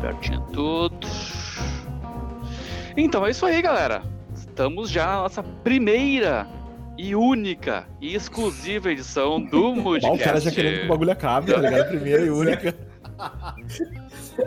Abertinho tudo. Então é isso aí, galera. Estamos já na nossa primeira e única e exclusiva edição do Moodcast. o cara já querendo que o bagulho acabe, tá ligado? Primeira e única.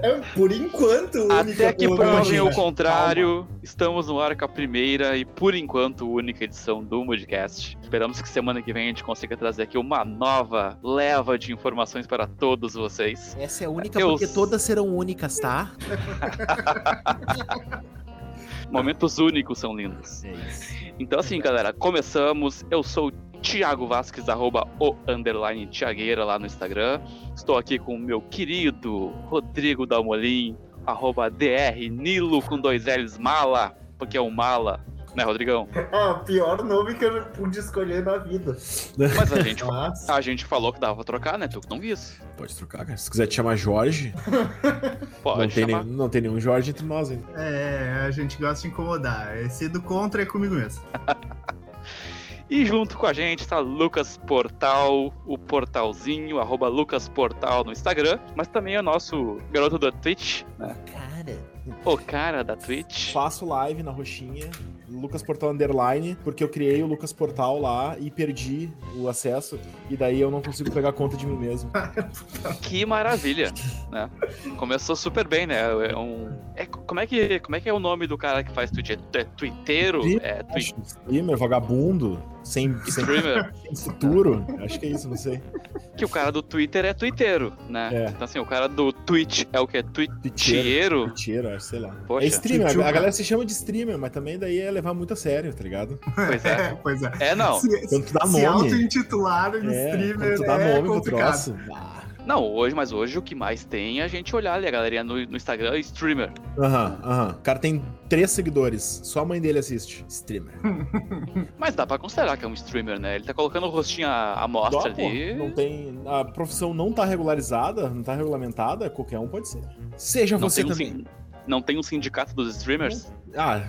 É, por enquanto, Até que provem o contrário, estamos no ar com a primeira e por enquanto única edição do Moodcast. Esperamos que semana que vem a gente consiga trazer aqui uma nova leva de informações para todos vocês. Essa é a única Eu- porque todas serão únicas, tá? Momentos únicos são lindos. É isso. Então assim, galera, começamos. Eu sou o Thiago Vasques, arroba o underline Thiagueira lá no Instagram. Estou aqui com o meu querido Rodrigo Dalmolin, arroba DR Nilo com dois L's Mala, porque é o Mala, né, Rodrigão? Ah, pior nome que eu pude escolher na vida. Mas a gente, a gente falou que dava pra trocar, né? Tu que não quis. Pode trocar, cara. Se quiser te chamar Jorge, Pode não tem, chamar. nenhum, não tem nenhum Jorge entre nós ainda. É, a gente gosta de incomodar. Esse do contra é comigo mesmo. E junto com a gente tá Lucas Portal, o portalzinho, arroba Lucas Portal no Instagram, mas também é o nosso garoto da Twitch, né? Cara, O cara da Twitch. Faço live na roxinha, Lucas Portal Underline, porque eu criei o Lucas Portal lá e perdi o acesso, e daí eu não consigo pegar conta de mim mesmo. Que maravilha, né? Começou super bem, né? É um... é, como, é que, como é que é o nome do cara que faz Twitch? É, é twitteiro? É twi Acho, streamer, vagabundo, sem, sem futuro. Acho que é isso, não sei. que o cara do Twitter é twitteiro, né? É. Então assim, o cara do Twitch é o que? Twitcheiro. Twitcheiro? Mentira, acho, sei lá. Poxa. é streamer, Tchutchuca. a galera se chama de streamer, mas também daí é levar muito a sério, tá ligado? Pois é. pois é. É, não. Se, Quando tu dá se auto-intitular em É, streamer quando tu dá é nome pro complicado. troço. ah. Não, hoje, mas hoje o que mais tem é a gente olhar ali, a galerinha no, no Instagram, streamer. Aham, aham. O cara tem três seguidores, só a mãe dele assiste. Streamer. Mas dá pra considerar que é um streamer, né? Ele tá colocando o rostinho à, à mostra Dó, ali. Não tem. A profissão não tá regularizada, não tá regulamentada, qualquer um pode ser. Seja Não você um, também. sin- não tem um sindicato dos streamers? Ah,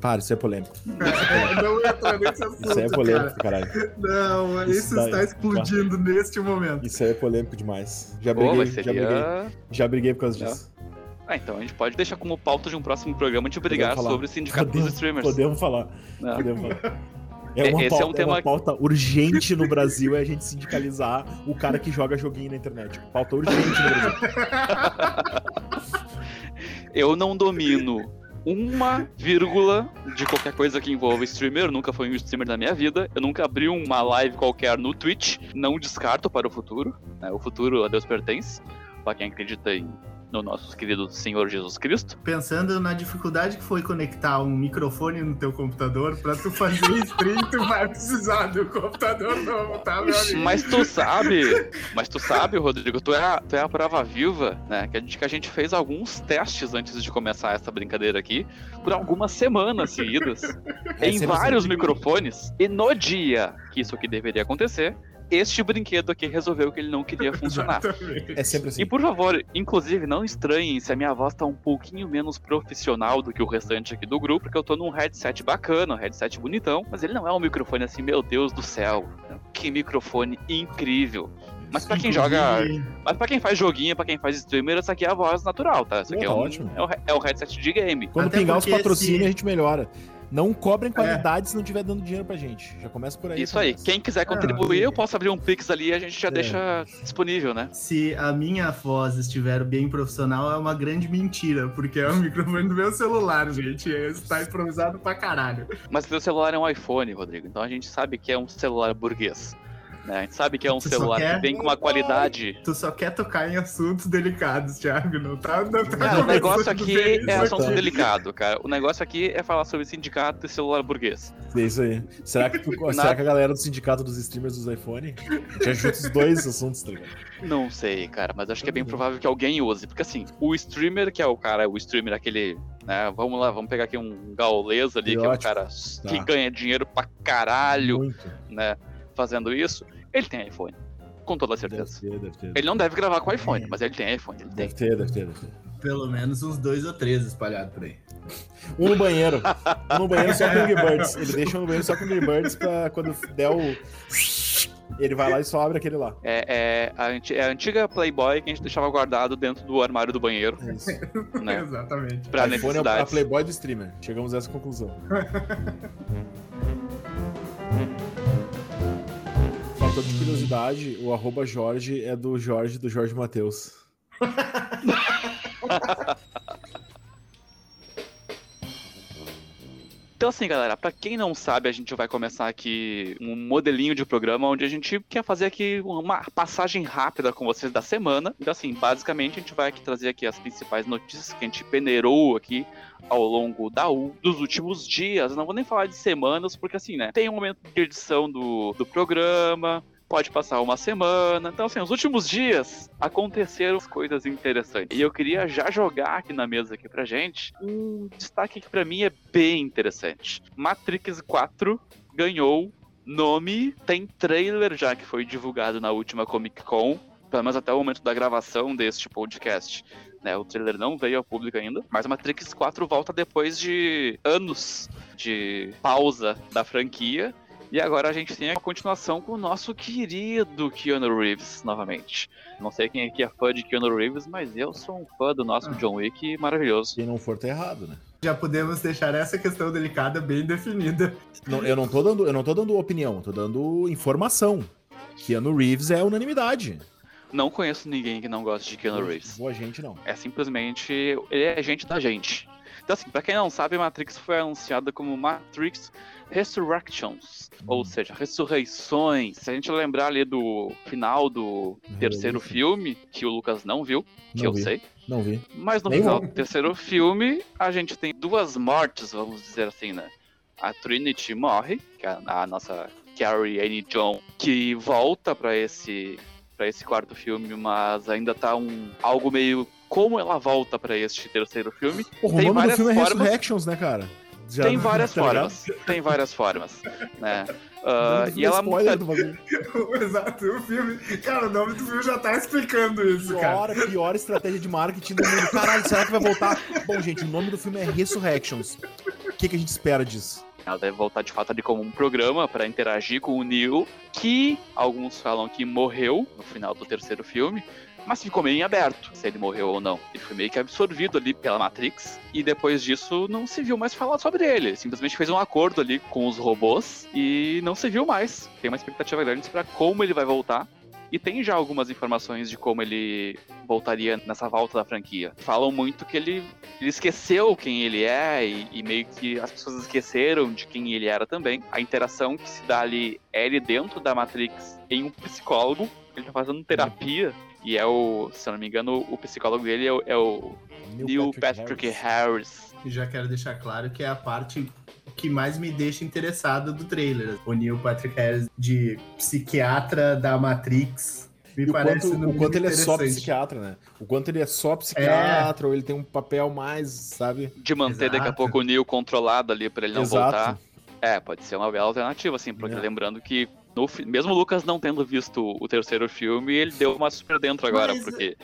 para, isso é polêmico. É, não entra nesse assunto, Isso é polêmico, cara. caralho. Não, Isso isso, daí- está explodindo neste momento. Isso aí é polêmico demais. Já Pô, briguei, mas já briguei. seria. Já briguei por causa Já. disso. Ah, então a gente pode deixar como pauta de um próximo programa de brigar sobre o sindicato dos Podemos, streamers. podemos falar. né? Podemos falar. É É, uma, esse é pauta, um tema- uma pauta urgente no Brasil é a gente sindicalizar o cara que joga joguinho na internet. Pauta urgente no Brasil. Eu não domino uma vírgula de qualquer coisa que envolva streamer. Eu nunca fui um streamer na minha vida. Eu nunca abri uma live qualquer no Twitch. Não descarto para o futuro. né? O futuro a Deus pertence. Para quem acredita em, no nosso querido Senhor Jesus Cristo. Pensando na dificuldade que foi conectar um microfone no teu computador, pra tu fazer stream, tu vai precisar do computador novo, tá, meu amigo? Mas tu sabe, mas tu sabe, Rodrigo, tu é a, tu é a prova viva, né? Que a, gente, que a gente fez alguns testes antes de começar essa brincadeira aqui, por algumas semanas seguidas, É em vários microfones. E no dia que isso aqui deveria acontecer, este brinquedo aqui resolveu que ele não queria funcionar. É sempre assim. E por favor, inclusive, não estranhem se a minha voz tá um pouquinho menos profissional do que o restante aqui do grupo, porque eu tô num headset bacana, um headset bonitão, mas ele não é um microfone assim, meu Deus do céu. Que microfone incrível. Mas pra quem joga. Mas pra quem faz joguinho, pra quem faz streamer, essa aqui é a voz natural, tá? Isso aqui é, um, ótimo. é, um, he- é um headset de game. Quando Até pingar os patrocínios, se- a gente melhora. Não cobrem qualidade se não estiver dando dinheiro pra gente. Já começa por aí. Isso aí. começa. Quem quiser contribuir, e- eu posso abrir um Pix ali e a gente já É. deixa disponível, né? Se a minha voz estiver bem profissional, é uma grande mentira, porque é o microfone do meu celular, gente. Está improvisado pra caralho. Mas o teu celular é um iPhone, Rodrigo. Então a gente sabe que é um celular burguês. Né? A gente sabe que é um Tu celular quer- que vem com uma qualidade. Tu só quer tocar em assuntos delicados, Thiago. Não tá, não tá Cara, o negócio aqui é isso assunto aqui. delicado, cara. O negócio aqui é falar sobre sindicato e celular burguês. É isso aí. Será que, tu- será que a galera do sindicato dos streamers dos iPhone já junta os dois assuntos, tá ligado? Não sei, cara, mas acho que é bem provável que alguém use. Porque assim, o streamer, que é o cara, o streamer aquele. Né, vamos lá, vamos pegar aqui um gaulês ali, que é um cara que Tá. ganha dinheiro pra caralho, Muito. né? Fazendo isso. Ele tem iPhone. Com toda Deve certeza. ter, deve ter. Ele não deve gravar com iPhone, mas ele tem iPhone, ele tem. Deve ter, deve ter, deve ter. Pelo menos uns dois ou três espalhados por aí. Um no banheiro. Um no banheiro só com Birds. Ele deixa um no banheiro só com Birds pra quando der o. Ele vai lá e só abre aquele lá. É, é, a, é a antiga Playboy que a gente deixava guardado dentro do armário do banheiro, É isso. né? Exatamente. Pra iPhone é a. Playboy do streamer. Chegamos a essa conclusão. Fator de curiosidade, o arroba Jorge é do Jorge do Jorge Matheus. Então, assim, galera, pra quem não sabe, a gente vai começar aqui um modelinho de programa onde a gente quer fazer aqui uma passagem rápida com vocês da semana. Então, assim, basicamente a gente vai aqui trazer aqui as principais notícias que a gente peneirou aqui ao longo da U dos últimos dias. Não vou nem falar de semanas, porque assim, né? Tem um momento de edição do, do programa. Pode passar uma semana. Então, assim, os últimos dias aconteceram coisas interessantes. E eu queria já jogar aqui na mesa aqui pra gente um destaque que pra mim é bem interessante. Matrix 4 ganhou nome, tem trailer já que foi divulgado na última Comic Con, pelo menos até o momento da gravação deste podcast. Né, o trailer não veio ao público ainda, mas Matrix 4 volta depois de anos de pausa da franquia. E agora a gente tem a continuação com o nosso querido Keanu Reeves novamente. Não sei quem aqui é fã de Keanu Reeves, mas eu sou um fã do nosso. John Wick maravilhoso. Quem não for, tá errado, né? Já podemos deixar essa questão delicada bem definida. Não, eu, não tô dando, eu não tô dando opinião, tô dando informação. Keanu Reeves é unanimidade. Não conheço ninguém que não goste de Keanu Reeves. Boa gente, não. É simplesmente. Ele é gente da gente. Então, assim, pra quem não sabe, Matrix foi anunciada como Matrix Resurrections. Ou seja, ressurreições. Se a gente lembrar ali do final do terceiro filme, que o Lucas não viu, que Não eu vi. sei. Não vi. Mas no Nem final vou. do terceiro filme, a gente tem duas mortes, vamos dizer assim, né? A Trinity morre, que é a nossa Carrie Anne John, que volta pra esse para esse quarto filme, mas ainda tá um algo meio como ela volta pra este terceiro filme. O nome do filme é formas. Resurrections, né, cara? Já- tem várias tá ligado? formas, tem várias formas, né? Não e ela bagulho. Exato, o filme. Cara, o nome do filme já tá explicando isso, cara. Pior, pior estratégia de marketing do mundo. Caralho, será que vai voltar? Bom, gente, o nome do filme é Resurrections. O que, que a gente espera disso? Ela deve voltar de fato ali como um programa para interagir com o Neo, que alguns falam que morreu no final do terceiro filme, mas ficou meio em aberto se ele morreu ou não. Ele foi meio que absorvido ali pela Matrix e depois disso não se viu mais falar sobre ele. Simplesmente fez um acordo ali com os robôs e não se viu mais. Tem uma expectativa grande para como ele vai voltar. E tem já algumas informações de como ele voltaria nessa volta da franquia. Falam muito que ele, ele esqueceu quem ele é e, e meio que as pessoas esqueceram de quem ele era também. A interação que se dá ali é ele dentro da Matrix em um psicólogo. Ele tá fazendo terapia. E é o, se eu não me engano, o psicólogo dele é o, é o Neil Patrick, Harris. E já quero deixar claro que é a parte que mais me deixa interessado do trailer. O Neil Patrick Harris de psiquiatra da Matrix. Me E o parece quanto, no o quanto ele é só psiquiatra, né? O quanto ele é só psiquiatra, ou ele tem um papel mais, sabe? De manter daqui a Exato. pouco o Neil controlado ali pra ele não Exato. voltar. É, pode ser uma bela alternativa, assim, porque É. lembrando que no mesmo o Lucas não tendo visto o terceiro filme, ele deu uma super dentro agora, Mas- porque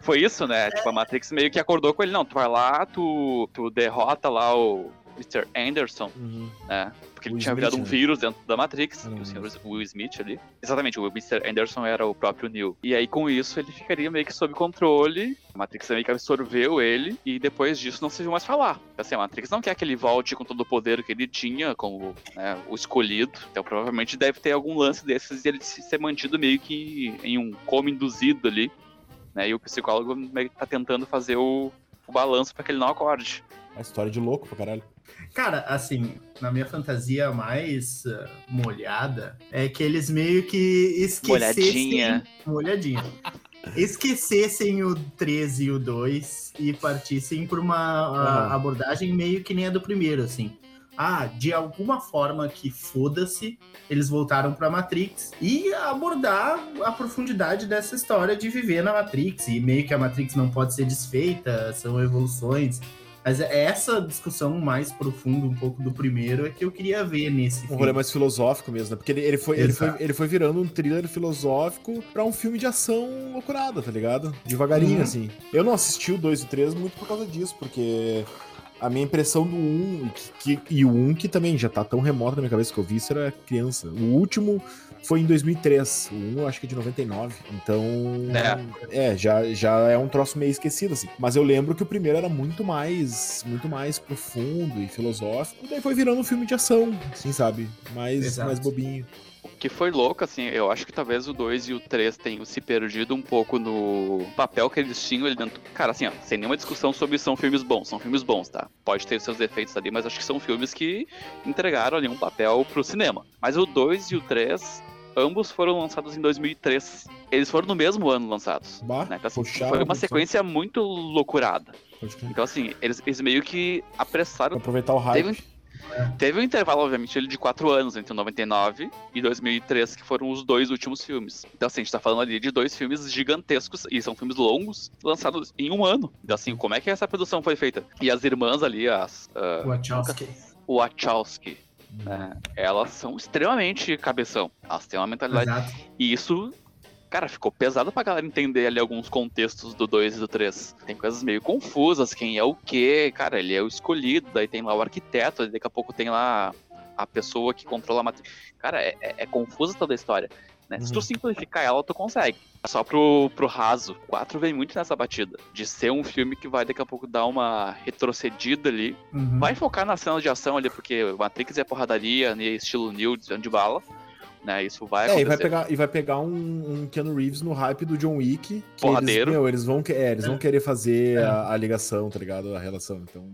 foi isso, né? Tipo, a Matrix meio que acordou com ele, não, tu vai lá, tu, tu derrota lá o Mr. Anderson, Uhum. né? Porque ele Will tinha Smith, virado um né? vírus dentro da Matrix, Uhum. o senhor Will Smith ali. Exatamente, o Mr. Anderson era o próprio Neo. E aí, com isso, ele ficaria meio que sob controle. A Matrix meio que absorveu ele, e depois disso não se viu mais falar. Assim, a Matrix não quer que ele volte com todo o poder que ele tinha, como né, o escolhido. Então, provavelmente deve ter algum lance desses e ele se- ser mantido meio que em um coma induzido ali. Né? E o psicólogo meio que tá tentando fazer o, o balanço para que ele não acorde. A história de louco pra caralho. Cara, assim, na minha fantasia mais ah, molhada, é que eles meio que esquecessem... Molhadinha. Molhadinha. Esquecessem o 13 e o 2 e partissem por uma ah, Aham. abordagem meio que nem a do primeiro, assim. Ah, de alguma forma que foda-se, eles voltaram pra Matrix e abordar a profundidade dessa história de viver na Matrix. E meio que a Matrix não pode ser desfeita, são evoluções. Mas é essa discussão mais profunda, um pouco do primeiro, é que eu queria ver nesse Um filme. rolê mais filosófico mesmo, né? Porque ele, ele, foi, ele, foi, ele foi virando um thriller filosófico pra um filme de ação loucurada, tá ligado? Devagarinho, Uhum. assim. Eu não assisti o 2 e o 3 muito por causa disso, porque a minha impressão do 1 e, que, que- e o 1 que também já tá tão remoto na minha cabeça que eu vi isso era criança. O último foi em 2003. O 1 eu acho que é de 99. Então, é, já, já é um troço meio esquecido, assim. Mas eu lembro que o primeiro era muito mais, muito mais profundo e filosófico. E daí foi virando um filme de ação, assim, sabe? Mais, Exato. mais bobinho. Que foi louco, assim, eu acho que talvez o 2 e o 3 tenham se perdido um pouco no papel que eles tinham ali dentro. Cara, assim, ó, sem nenhuma discussão sobre são filmes bons, são filmes bons, tá? Pode ter seus defeitos ali, mas acho que são filmes que entregaram ali um papel pro cinema. Mas o 2 e o 3, ambos foram lançados em 2003. Eles foram no mesmo ano lançados. Bah, Né? Então, assim, puxaram foi uma sequência muito loucurada. Então, assim, eles, eles meio que Pra apressaram aproveitar o hype. Teve, teve um intervalo, obviamente, de 4 anos entre o 99 e 2003, que foram os dois últimos filmes. Então, assim, a gente tá falando ali de dois filmes gigantescos, e são filmes longos, lançados em um ano. Então, assim, como é que essa produção foi feita? E as irmãs ali, as ah, Wachowski. Wachowski, né, elas são extremamente cabeção. Elas têm uma mentalidade. Exato. E isso, cara, ficou pesado pra galera entender ali alguns contextos do 2 e do 3. Tem coisas meio confusas, quem é o quê, cara, ele é o escolhido, daí tem lá o arquiteto, daqui a pouco tem lá a pessoa que controla a matriz. Cara, é, é- é confusa toda a história. Né? Se tu Uhum. simplificar ela, tu consegue. Só pro, pro raso. O 4 vem muito nessa batida. De ser um filme que vai daqui a pouco dar uma retrocedida ali. Uhum. Vai focar na cena de ação ali, porque Matrix é porradaria, né, estilo desviando de bala. Né, isso vai É, e acontecer. vai pegar, e vai pegar um, um Keanu Reeves no hype do John Wick. Que Porradeiro. Eles, meu, eles vão, é, eles vão querer fazer É. a, a ligação, tá ligado? A relação. Então.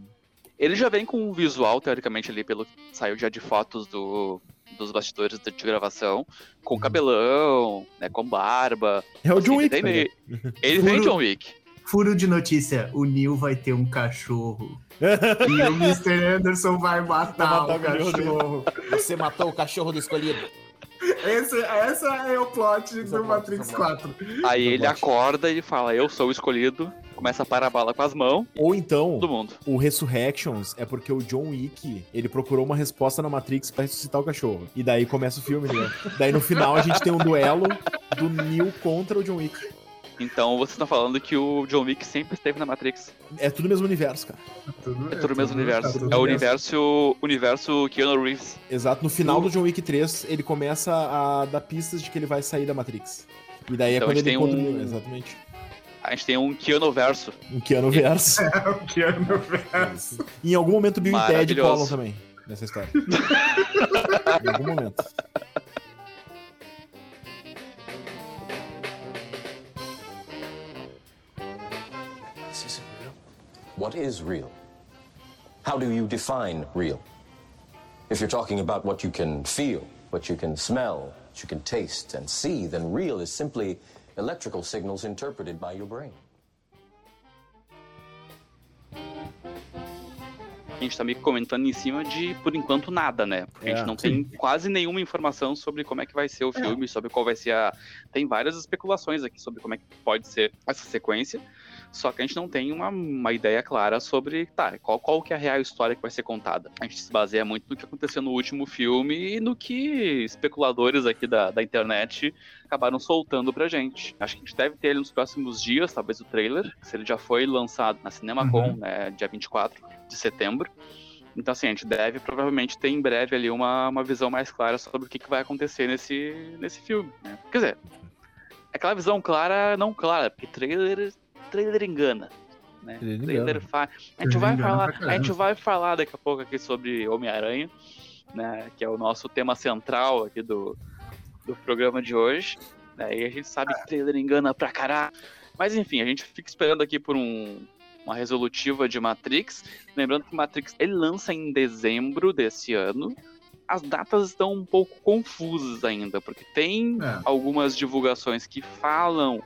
Ele já vem com um visual, teoricamente, ali, pelo que saiu já de fotos do, dos bastidores de de gravação, com cabelão, né, com barba. É o John Assim, Wick. ele vem, ligado? meio- ele vem Furo- John Wick. Furo de notícia: o Neil vai ter um cachorro. e o Mr. Anderson vai matar, Vai o matar o cachorro. Você matou o cachorro do escolhido. Esse, essa é o plot é do Matrix esse é o plot. 4. Aí Eu ele acorda e fala, eu sou o escolhido, começa a parar a bala com as mãos, Ou então, todo mundo. o Resurrections é porque o John Wick, ele procurou uma resposta na Matrix pra ressuscitar o cachorro. E daí começa o filme, né? Daí no final a gente tem um duelo do Neo contra o John Wick. Então vocês estão falando que o John Wick sempre esteve na Matrix. É tudo o mesmo universo, cara. Tudo, É tudo o mesmo universo. tá tudo É o universo, universo Keanu Reeves. Exato. No final do John Wick 3, ele começa a dar pistas de que ele vai sair da Matrix. E daí Então é a quando gente ele tem encontra um-. Exatamente. A gente tem um Keanu verso. Um Keanu verso. É o Keanu. E em algum momento Bill e Ted colam também nessa história. em algum momento. What is real? How do you define real? If you're talking about what you can feel, what you can smell, what you can taste and see, then real is simply electrical signals interpreted by your brain. A gente tá meio comentando em cima de, por enquanto, nada, né? Porque a É, gente não tem quase nenhuma informação sobre como é que vai ser o filme, sobre qual vai ser a. Tem várias especulações aqui sobre como é que pode ser essa sequência. Só que a gente não tem uma, uma ideia clara sobre, tá, qual, qual que é a real história que vai ser contada. A gente se baseia muito no que aconteceu no último filme e no que especuladores aqui da, da internet acabaram soltando pra gente. Acho que a gente deve ter ele nos próximos dias, talvez o trailer, se ele já foi lançado na CinemaCon, Uhum. né, dia 24 de setembro. Então, assim, a gente deve provavelmente ter em breve ali uma, uma visão mais clara sobre o que, que vai acontecer nesse, nesse filme. Né? Quer dizer, aquela visão clara, não clara, porque trailer, trailer engana. Né? Trailer Trailer fa... A gente vai falar, a gente vai falar daqui a pouco aqui sobre Homem-Aranha, né? Que é o nosso tema central aqui do, do programa de hoje. Né? E a gente sabe que trailer engana pra caralho. Mas enfim, a gente fica esperando aqui por um, uma resolutiva de Matrix. Lembrando que Matrix ele lança em dezembro desse ano. As datas estão um pouco confusas ainda, porque tem É. algumas divulgações que falam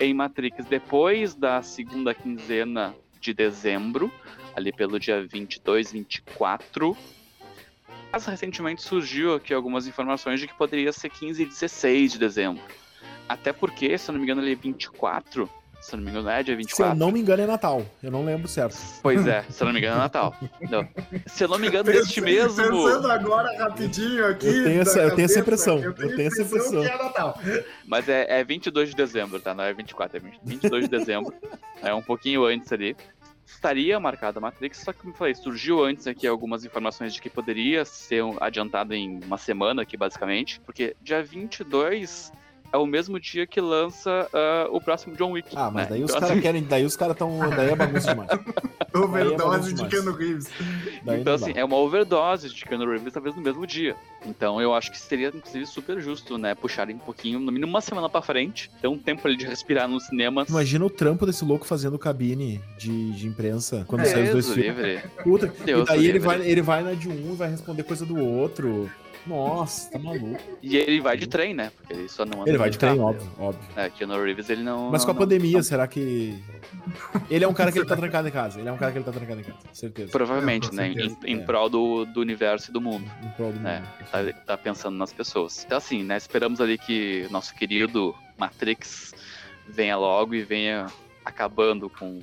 em Matrix depois da segunda quinzena de dezembro, ali pelo dia 22, 24. Mas recentemente surgiu aqui algumas informações de que poderia ser 15 e 16 de dezembro. Até porque, se eu não me engano, ele é 24. Se eu não me engano, é dia Se eu 24. não me engano, é Natal. Eu não lembro certo. Pois é, se eu não me engano, é Natal. Não. Se eu não me engano, neste mesmo. Pensando agora rapidinho aqui. Eu tenho essa- eu tenho essa impressão, Eu eu tenho, tenho essa impressão. que é Natal. Mas é, é 22 de dezembro, tá? Não é 24, é 20 22 de dezembro. É um pouquinho antes ali. estaria marcada a Matrix, só que, como eu falei, surgiu antes aqui algumas informações de que poderia ser adiantado em uma semana aqui, basicamente, porque dia 22 é o mesmo dia que lança ah, o próximo John Wick. Ah, mas né? daí os Então, caras assim, querem. Daí os caras tão. Daí é bagunça demais. Overdose de demais. Keanu Reeves. Daí Então, não dá. assim, é uma overdose de Keanu Reeves, talvez no mesmo dia. Então, eu acho que seria, inclusive, super justo, né? Puxarem um pouquinho, no mínimo uma semana pra frente, ter um tempo ali de respirar no cinema. Imagina o trampo desse louco fazendo cabine de, de imprensa quando sai os dois filmes. livre. Puta, Deus e daí ele vai, ele vai na de um e vai responder coisa do outro. Nossa, tá maluco. E ele vai de trem, né? Porque ele só não anda Ele vai de trem, carro. óbvio, óbvio. É, Keanu Reeves, ele não. Mas com a não- pandemia, não- será que. Ele é um cara que ele tá trancado em casa. Ele é um cara que ele tá trancado em casa, certeza. Provavelmente, É, né? Em, certeza, em é. prol do, do universo e do mundo. Em prol do né? mundo. Tá, ele tá pensando nas pessoas. Então, assim, né? Esperamos ali que nosso querido Matrix venha logo e venha acabando com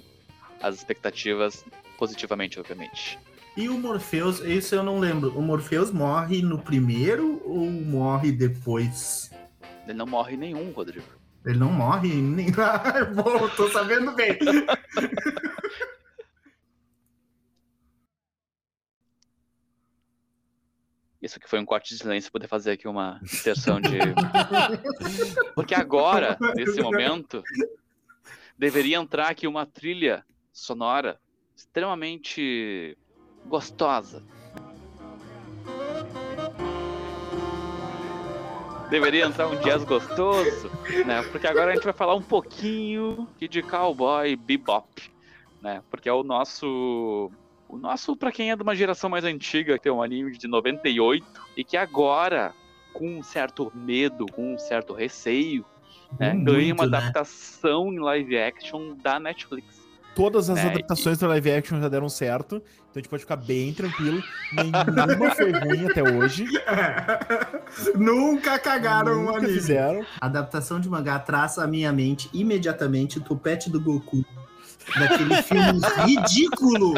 as expectativas positivamente, obviamente. E o Morpheus, isso eu não lembro. O Morpheus morre no primeiro ou morre depois? Ele não morre nenhum, Rodrigo. Ele não morre nem. Ah, bom, tô sabendo bem. Isso aqui foi um corte de silêncio poder fazer aqui uma inserção de. Porque agora, nesse momento, deveria entrar aqui uma trilha sonora extremamente gostosa. Deveria entrar um jazz gostoso, né? Porque agora a gente vai falar um pouquinho de Cowboy Bebop, né? Porque é o nosso o nosso, pra quem é de uma geração mais antiga, que tem um anime de 98, e que agora, com um certo medo, com um certo receio, né, Muito, ganha uma né? adaptação em live action da Netflix. Todas as É, adaptações pra live action já deram certo. Então a gente pode ficar bem tranquilo. Nenhuma foi ruim até hoje. Nunca cagaram o Nunca anime. fizeram. Adaptação de mangá traça à minha mente imediatamente o topete do Goku. Daquele filme ridículo.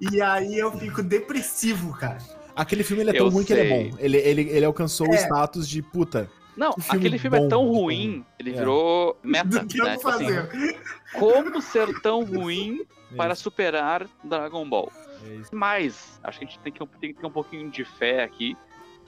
E aí eu fico depressivo, cara. Aquele filme ele é tão Eu ruim que ele é sei. bom. Ele, ele, ele alcançou o É. status de puta. Não, filme aquele filme é bom, tão que ruim, ele É. virou meta, Do que né? eu Tipo assim, fazer? como ser tão ruim para superar Dragon Ball? é isso. Mas, acho que a gente tem que, tem que ter um pouquinho de fé aqui,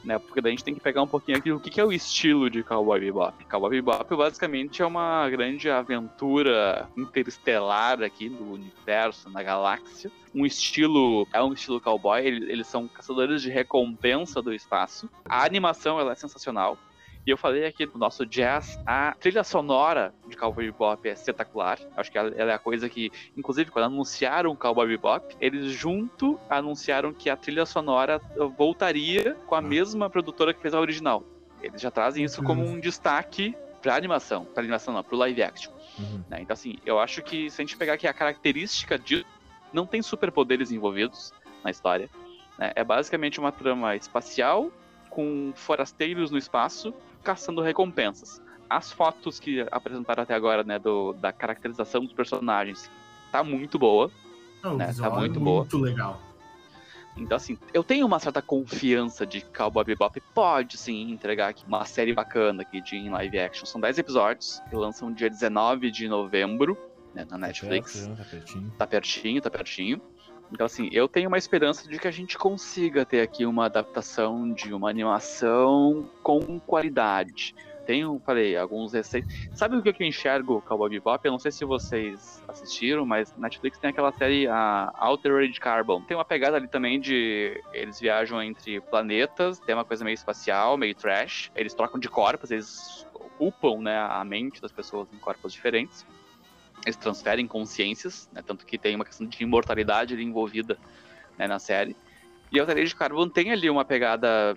né? Porque daí a gente tem que pegar um pouquinho aqui o que, que é o estilo de Cowboy Bebop. Cowboy Bebop basicamente é uma grande aventura interestelar aqui do universo, na galáxia. Um estilo, é um estilo cowboy, ele- eles são caçadores de recompensa do espaço. A animação ela é sensacional. E eu falei aqui do nosso jazz, a trilha sonora de Cowboy Bebop é espetacular. Acho que ela, é a coisa que, inclusive, quando anunciaram o Cowboy Bebop, eles junto anunciaram que a trilha sonora voltaria com a mesma produtora que fez a original. Eles já trazem isso como um destaque pra animação, pra animação não, pro live action. Uhum. né? Então, assim, eu acho que se a gente pegar aqui a característica de. Não tem superpoderes envolvidos na história. né? É basicamente uma trama espacial com forasteiros no espaço caçando recompensas. As fotos que apresentaram até agora, né, do, da caracterização dos personagens, tá muito boa. Né, tá visual é muito boa. muito legal. Então, assim, eu tenho uma certa confiança de que Cowboy Bebop pode, sim, entregar aqui uma série bacana aqui de em live action. São 10 episódios que lançam dia 19 de novembro, né, na Netflix. Tá pertinho. Tá pertinho, tá pertinho. Então, assim, eu tenho uma esperança de que a gente consiga ter aqui uma adaptação de uma animação com qualidade. Tenho, falei, alguns receios. Sabe o que eu enxergo Cowboy Bebop? Eu não sei se vocês assistiram, mas Netflix tem aquela série, a Altered Carbon. Tem uma pegada ali também de. Eles viajam entre planetas, tem uma coisa meio espacial, meio trash. Eles trocam de corpos, eles ocupam né, a mente das pessoas em corpos diferentes eles transferem consciências, né, tanto que tem uma questão de imortalidade ali envolvida né, na série. E a Altered Carbon tem ali uma pegada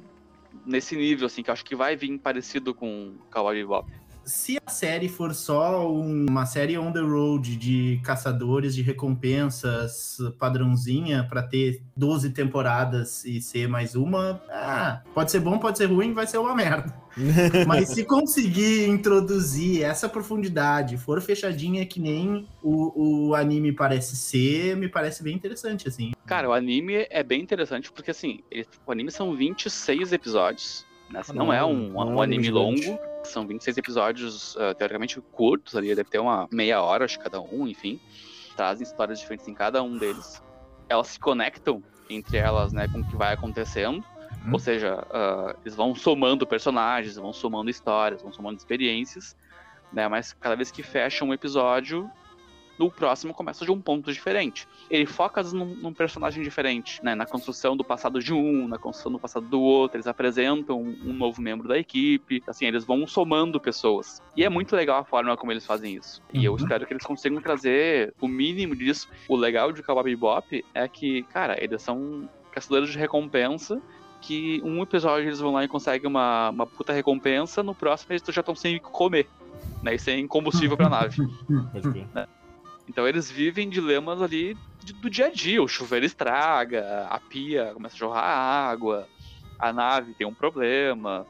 nesse nível, assim, que eu acho que vai vir parecido com Cowboy Bebop. Se a série for só um- uma série on the road de caçadores de recompensas padrãozinha pra ter 12 temporadas e ser mais uma, ah, pode ser bom, pode ser ruim, vai ser uma merda. Mas se conseguir introduzir essa profundidade, for fechadinha que nem o, o anime parece ser, me parece bem interessante, assim. Cara, o anime é bem interessante porque, assim, ele- o anime são 26 episódios? Assim, não, não, é um, não é um anime longo, são 26 episódios, ah, teoricamente curtos ali, deve ter uma meia hora, acho, cada um, enfim. trazem histórias diferentes em cada um deles. Elas se conectam entre elas, né, com o que vai acontecendo. Uhum. Ou seja, ah, eles vão somando personagens, vão somando histórias, vão somando experiências, né? Mas cada vez que fecha um episódio, no próximo começa de um ponto diferente. Ele foca num, num personagem diferente, né? Na construção do passado de um, na construção do passado do outro. Eles apresentam um, um novo membro da equipe. Assim, eles vão somando pessoas. E é muito legal a forma como eles fazem isso. E eu Uhum. espero que eles consigam trazer o mínimo disso. O legal de Cowboy Bebop é que, cara, eles são caçadores de recompensa que um episódio eles vão lá e conseguem uma, uma puta recompensa, no próximo eles já estão sem comer, né? E sem combustível pra nave. Pode crer. Então eles vivem dilemas ali do dia a dia. O chuveiro estraga, a pia começa a jorrar água, a nave tem um problema,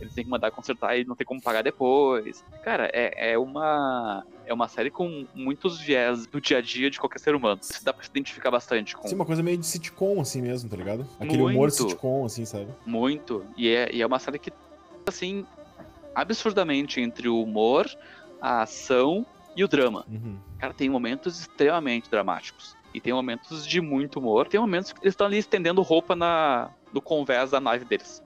eles têm que mandar consertar e não tem como pagar depois. Cara, é, é uma é uma série com muitos viés do dia a dia de qualquer ser humano. Isso dá pra se identificar bastante com Sim, uma coisa meio de sitcom, assim mesmo, tá ligado? Aquele humor Muito. sitcom, assim, sabe? muito. E é, e é uma série que, assim, absurdamente entre o humor, a ação e o drama. Uhum. Cara, tem momentos extremamente dramáticos. E tem momentos de muito humor. Tem momentos que eles estão ali estendendo roupa na, no convés da nave deles.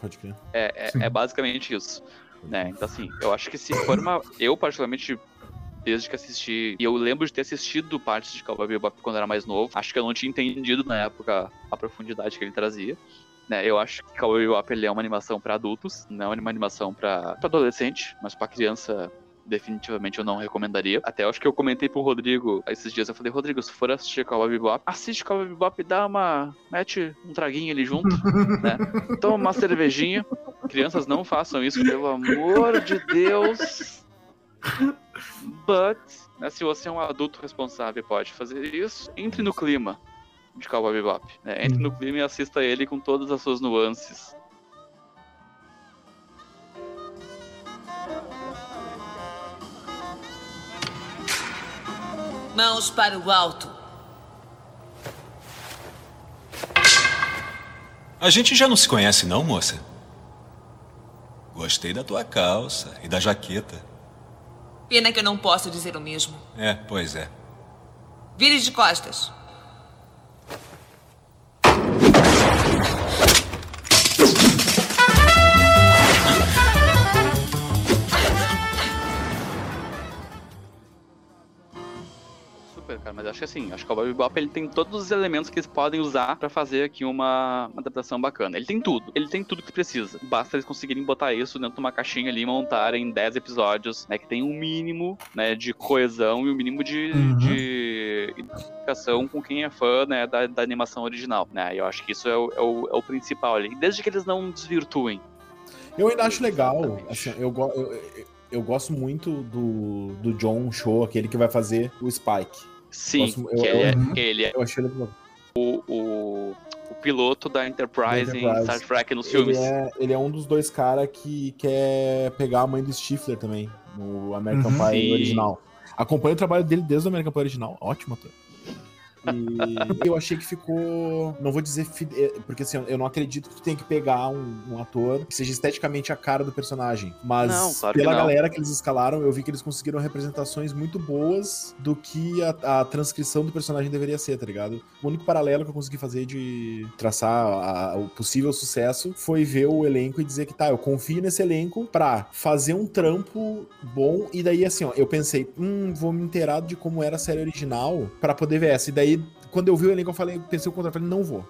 Pode crer. É, é, é basicamente isso. Né? Então, assim, eu acho que se for uma. Eu, particularmente, desde que assisti. E eu lembro de ter assistido partes de Cowboy Bebop quando era mais novo. Acho que eu não tinha entendido na época a profundidade que ele trazia. Né? Eu acho que Cowboy Bebop ele é uma animação para adultos, não é uma animação para adolescente, mas para criança. Definitivamente eu não recomendaria. Até acho que eu comentei pro Rodrigo esses dias. Eu falei, Rodrigo, se for assistir Cowboy Bebop, assiste Cowboy Bebop e dá uma. mete um traguinho ali junto, né? Toma uma cervejinha. Crianças não façam isso, pelo amor de Deus. But, né, se você é um adulto responsável e pode fazer isso, entre no clima de Cowboy Bebop. né? Entre no clima e assista ele com todas as suas nuances. Mãos para o alto. A gente já não se conhece, não, moça? Gostei da tua calça e da jaqueta. Pena que eu não posso dizer o mesmo. É, pois é. Vire de costas. Cara, mas acho que assim, acho que o Cowboy Bebop ele tem todos os elementos que eles podem usar pra fazer aqui uma, uma adaptação bacana. Ele tem tudo, ele tem tudo que precisa. Basta eles conseguirem botar isso dentro de uma caixinha ali e montarem 10 episódios, né, que tem um mínimo, né, de coesão e um mínimo de, Uhum. de identificação com quem é fã, né, da, da animação original, né, eu acho que isso é o, é o, é o principal ali, desde que eles não desvirtuem. Eu ainda acho legal, assim, eu, eu, eu- eu gosto muito do, do John Show, aquele que vai fazer o Spike. Sim, Gosto- eu- que ele, é, eu- que ele é Eu achei ele, o, o, o piloto da Enterprise, Da em Enterprise. Star Trek nos ele filmes. é, ele é um dos dois caras que quer pegar a mãe do Stifler também, no American Uhum. Pie original. Acompanho o trabalho dele desde o American Pie original. Ótimo ator. E eu achei que ficou. Não vou dizer. fide- é, Porque assim, eu não acredito que tu tem que pegar um, um ator que seja esteticamente a cara do personagem. Mas Não, claro pela galera que eles escalaram, eu vi que eles conseguiram representações muito boas do que a, a transcrição do personagem deveria ser, tá ligado? O único paralelo que eu consegui fazer de traçar a- o possível sucesso foi ver o elenco e dizer que tá, eu confio nesse elenco pra fazer um trampo bom. E daí, assim, ó, eu pensei, hum, vou me inteirar de como era a série original pra poder ver essa. E daí, quando eu vi o elenco, eu falei, pensei o contrário, eu falei, não vou.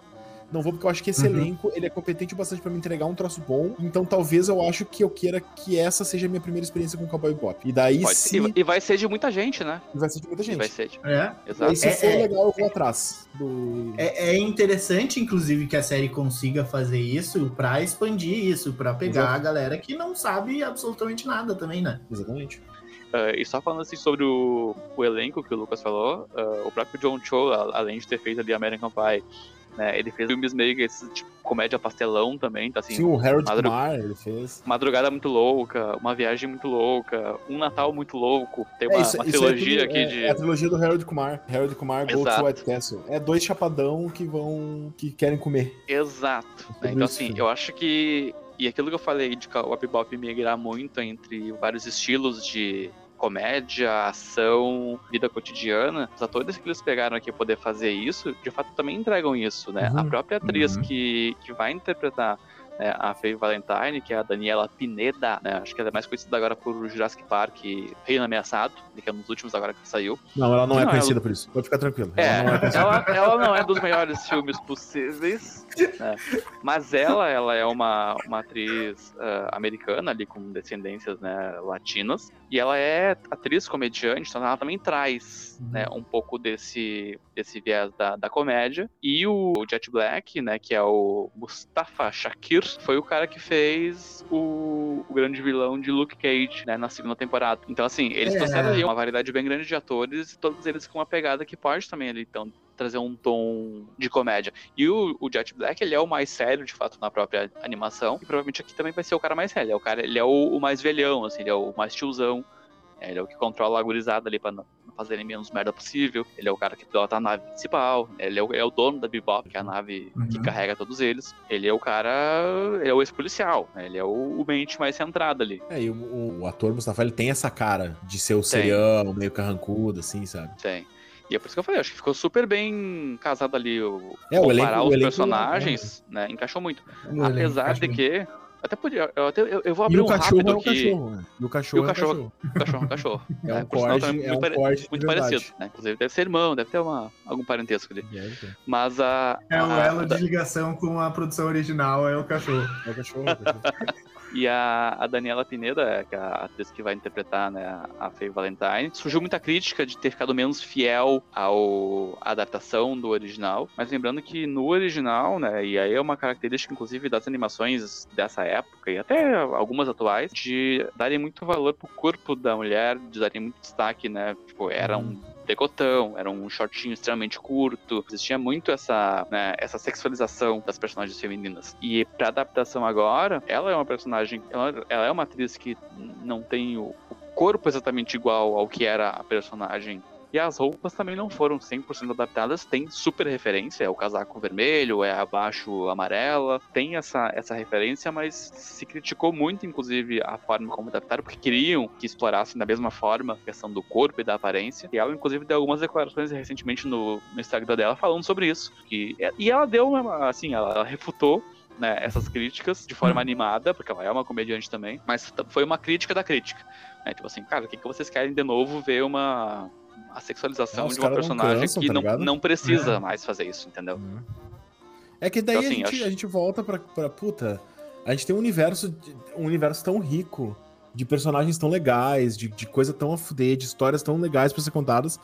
Não vou porque eu acho que esse Uhum. elenco, ele é competente o bastante pra me entregar um troço bom. Então talvez eu acho que eu queira que essa seja a minha primeira experiência com Cowboy Bop. E daí Pode se. E, e vai ser de muita gente, né? vai ser de muita E gente. vai ser de... É. E Exato. aí, se É, for é. legal, eu vou atrás do. É, é interessante, inclusive, que a série consiga fazer isso pra expandir isso, pra pegar Exato. a galera que não sabe absolutamente nada também, né? Exatamente. Ah, e só falando assim sobre o, o elenco que o Lucas falou, ah, o próprio John Cho, a- além de ter feito ali American Pie, né, ele fez filmes meio que esse tipo comédia pastelão também, tá assim, Sim, o Harold Madru- Kumar, ele fez. Madrugada muito louca, uma viagem muito louca, um Natal muito louco, tem É, uma, isso- uma isso é trilogia tudo- aqui é, de. É a trilogia do Harold Kumar. Harold Kumar, Go to. White Castle. É dois chapadão que vão. que querem comer. Exato. né? Então, assim, sim. eu acho que. E aquilo que eu falei de Cowboy Bebop migrar muito entre vários estilos de comédia, ação, vida cotidiana, os atores que eles pegaram aqui poder fazer isso, de fato também entregam isso, né? Uhum. A própria atriz Uhum. que, que vai interpretar né, a Faye Valentine, que é a Daniela Pineda, né? Acho que ela é mais conhecida agora por Jurassic Park Reino Ameaçado, que é um dos últimos agora que saiu. Não, ela não, é Não, conhecida por isso. Pode ficar tranquilo. É, Ela não é ela, ela não é dos melhores filmes possíveis, né? mas ela, ela é uma, uma atriz ah, americana ali com descendências né, latinas e ela é atriz comediante, então ela também traz né, um pouco desse, desse viés da, da comédia. E o Jet Black, né, que é o Mustafa Shakir, foi o cara que fez o, o grande vilão de Luke Cage né, na segunda temporada. Então assim, eles É. trouxeram ali uma variedade bem grande de atores, todos eles com uma pegada que pode também ali então trazer um tom de comédia. E o, o Jet Black, ele é o mais sério, de fato, na própria animação. E provavelmente aqui também vai ser o cara mais sério. Ele é o, cara, ele é o, o mais velhão, assim, ele é o mais tiozão. É, Ele é o que controla a gurizada ali pra fazerem menos merda possível. Ele é o cara que pilota a nave principal. Ele é o, ele é o dono da Bebop, que é a nave que Uhum. carrega todos eles. Ele é o cara. Ele é o ex-policial. né? Ele é o, o mente mais centrado ali. É, e o, o- o ator Mustafa, ele tem essa cara de ser o serião, meio carrancudo, assim, sabe? Tem. E é por isso que eu falei, acho que ficou super bem casado ali. O, É, o comparar elenco- o os elenco- personagens, né? Encaixou muito. O elenco Apesar faz de que. Até podia. Eu, até, eu, eu vou E abrir o um cachorro rápido é o aqui. cachorro, né? E o cachorro E o é o cachorro. cachorro. Cachorro, cachorro. É um sinal, corte, também é muito um pare- corte Muito parecido, né? Inclusive deve ser irmão, deve ter uma, algum parentesco ali. Deve ter. Mas a. É o a- elo da- de ligação com a produção original, é o cachorro. É o cachorro. é o cachorro. E a, a Daniela Pineda, que é a atriz que vai interpretar né, a Faye Valentine, surgiu muita crítica de ter ficado menos fiel à adaptação do original. Mas lembrando que no original, né, e aí é uma característica inclusive das animações dessa época e até algumas atuais, de darem muito valor pro corpo da mulher, de darem muito destaque, né? Tipo, era um decotão, era um shortinho extremamente curto. Existia muito essa, né, essa sexualização das personagens femininas. E pra adaptação agora, ela é uma personagem, ela, ela é uma atriz que não tem o, o corpo exatamente igual ao que era a personagem. E as roupas também não foram 100% adaptadas, tem super referência, é o casaco vermelho, é abaixo amarela, tem essa, essa referência, mas se criticou muito, inclusive, a forma como adaptaram, porque queriam que explorassem da mesma forma a questão do corpo e da aparência. E ela, inclusive, deu algumas declarações recentemente no, no Instagram dela falando sobre isso. Que, e ela deu, uma, assim, ela, ela refutou né, essas críticas de forma animada, porque ela é uma comediante também, mas foi uma crítica da crítica. Né? Tipo assim, cara, o que, que vocês querem de novo ver uma a sexualização Ah, de uma caras não personagem cansam, que tá não, não precisa mais fazer isso, entendeu? É que daí Então, assim, a, gente, acho- a gente volta pra, pra. Puta. A gente tem um universo, de- um universo tão rico, de personagens tão legais, de, de coisa tão a fuder, de histórias tão legais pra ser contadas.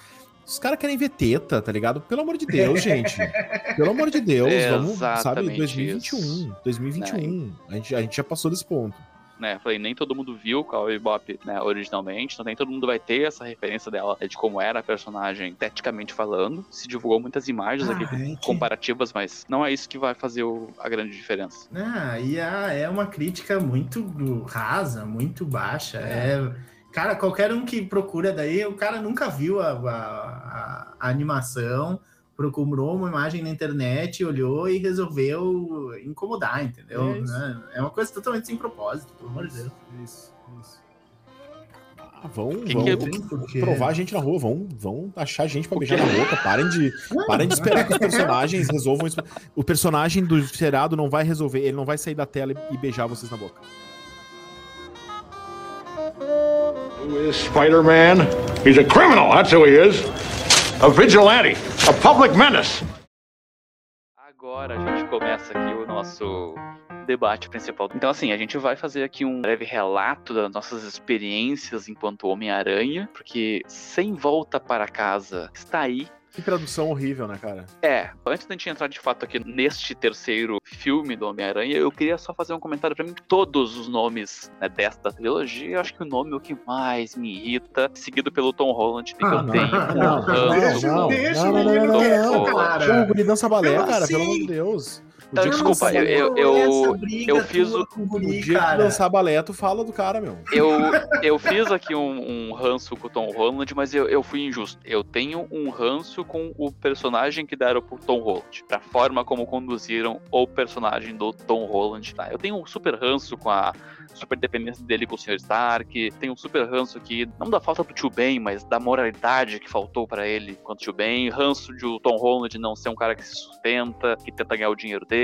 Os caras querem ver teta, tá ligado? Pelo amor de Deus, gente. Pelo amor de Deus, vamos, sabe? Exatamente 2021. isso. 2021. A, gente, a gente já passou desse ponto. Né, falei, nem todo mundo viu Cowboy Bebop né, originalmente, então nem todo mundo vai ter essa referência dela né, de como era a personagem esteticamente falando. Se divulgou muitas imagens aqui Ah, é que- comparativas, mas não é isso que vai fazer o- a grande diferença. Ah, e a- é uma crítica muito rasa, muito baixa. É. Cara, qualquer um que procura daí, o cara nunca viu a, a- a animação, procurou uma imagem na internet, olhou e resolveu incomodar, entendeu? É. Né? É uma coisa totalmente sem propósito, pelo amor de Deus. Isso, isso. Ah, vão, Que vão que é- Porque- provar a gente na rua, vão, vão achar gente pra beijar na boca. Parem de, parem de esperar que os personagens resolvam isso. O personagem do seriado não vai resolver, ele não vai sair da tela e e beijar vocês na boca. Who is Spider-Man? He's a criminal, that's who he is. A vigilante, a public menace. Agora a gente começa aqui o nosso debate principal. Então, assim, a gente vai fazer aqui um breve relato das nossas experiências enquanto Homem-Aranha, porque Sem Volta para Casa está aí. Que tradução horrível, né, cara? É, antes da gente entrar de fato aqui neste terceiro filme do Homem-Aranha, eu queria só fazer um comentário pra mim. Todos os nomes né, desta trilogia, eu acho que o nome é o que mais me irrita, seguido pelo Tom Holland, que Ah, eu não, tenho. Não, não, ranço. Deixa- não, deixa não, o não, menino não, quieto, não, cara. cara. Chama o guri dança balé, Como cara, assim? pelo amor de Deus. Então, dia que desculpa, lançar eu, balé- eu, Essa eu, briga eu fiz tua o. com o guri, dia que cara. lançar balé, tu fala do cara, meu. Eu, eu fiz aqui um, um ranço com o Tom Holland, mas eu, eu fui injusto. Eu tenho um ranço com o personagem que deram pro Tom Holland. Da forma como conduziram o personagem do Tom Holland. Tá? Eu tenho um super ranço com a super dependência dele com o Sr. Stark. Tenho um super ranço aqui, não da falta do tio Ben, mas da moralidade que faltou pra ele quanto tio Ben. Ranço de o Tom Holland não ser um cara que se sustenta, que tenta ganhar o dinheiro dele.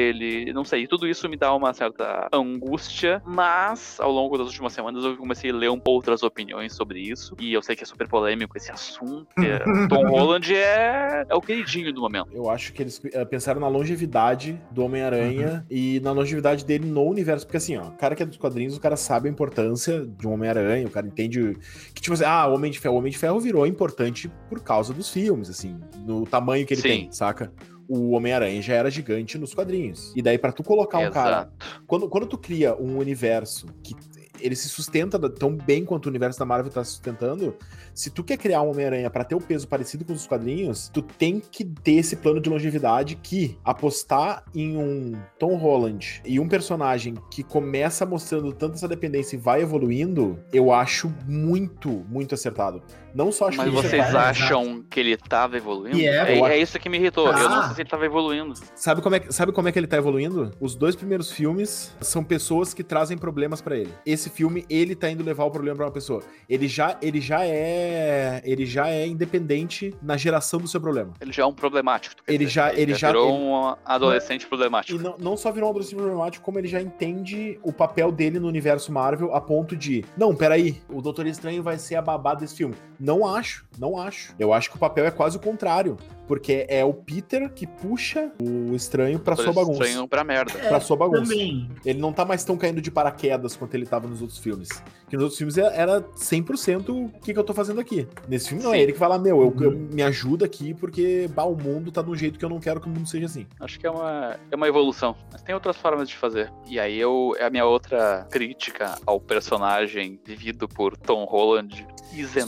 Não sei, tudo isso me dá uma certa angústia, mas ao longo das últimas semanas eu comecei a ler um, outras opiniões sobre isso. E eu sei que é super polêmico esse assunto. Tom Holland é, é o queridinho do momento. Eu acho que eles eh, pensaram na longevidade do Homem-Aranha Uhum. e na longevidade dele no universo. Porque assim, ó, o cara que é dos quadrinhos, o cara sabe a importância de um Homem-Aranha, o cara entende que, tipo assim, ah, o Homem de Ferro, o Homem de Ferro virou importante por causa dos filmes, assim, no tamanho que ele Sim. tem, saca? O Homem-Aranha já era gigante nos quadrinhos. E daí, pra tu colocar um cara Exato. quando, quando tu cria um universo que ele se sustenta tão bem quanto o universo da Marvel tá se sustentando, se tu quer criar um Homem-Aranha pra ter o peso parecido com os quadrinhos, tu tem que ter esse plano de longevidade que apostar em um Tom Holland e um personagem que começa mostrando tanta essa dependência e vai evoluindo, eu acho muito, muito acertado. Não só acho Mas que vocês vai, acham que ele tava evoluindo? E é, é, é isso que me irritou. Eu não Ah. sei se ele tava evoluindo. Sabe como, é, que- sabe como é que ele tá evoluindo? Os dois primeiros filmes são pessoas que trazem problemas pra ele. Esse filme, ele tá indo levar o problema pra uma pessoa. Ele já, ele já é. Ele já é independente na geração do seu problema. Ele já é um problemático. Ele dizer. já- ele já- virou ele- um adolescente E problemático. não, não só virou um adolescente problemático, como ele já entende o papel dele no universo Marvel a ponto de. Não, peraí, o Doutor Estranho vai ser a babá desse filme. Não acho, não acho. Eu acho que o papel é quase o contrário. Porque é o Peter que puxa o estranho pra sua bagunça. Estranho pra merda. Pra sua bagunça. Também. Ele não tá mais tão caindo de paraquedas quanto ele tava nos outros filmes. Porque nos outros filmes era- era 100% o que, que eu tô fazendo aqui. Nesse filme não, é ele que fala, meu, eu, eu- me ajuda aqui porque bah, o mundo tá de um jeito que eu não quero que o mundo seja assim. Acho que é uma, é uma evolução. Mas tem outras formas de fazer. E aí eu, é a minha outra crítica ao personagem vivido por Tom Holland e Se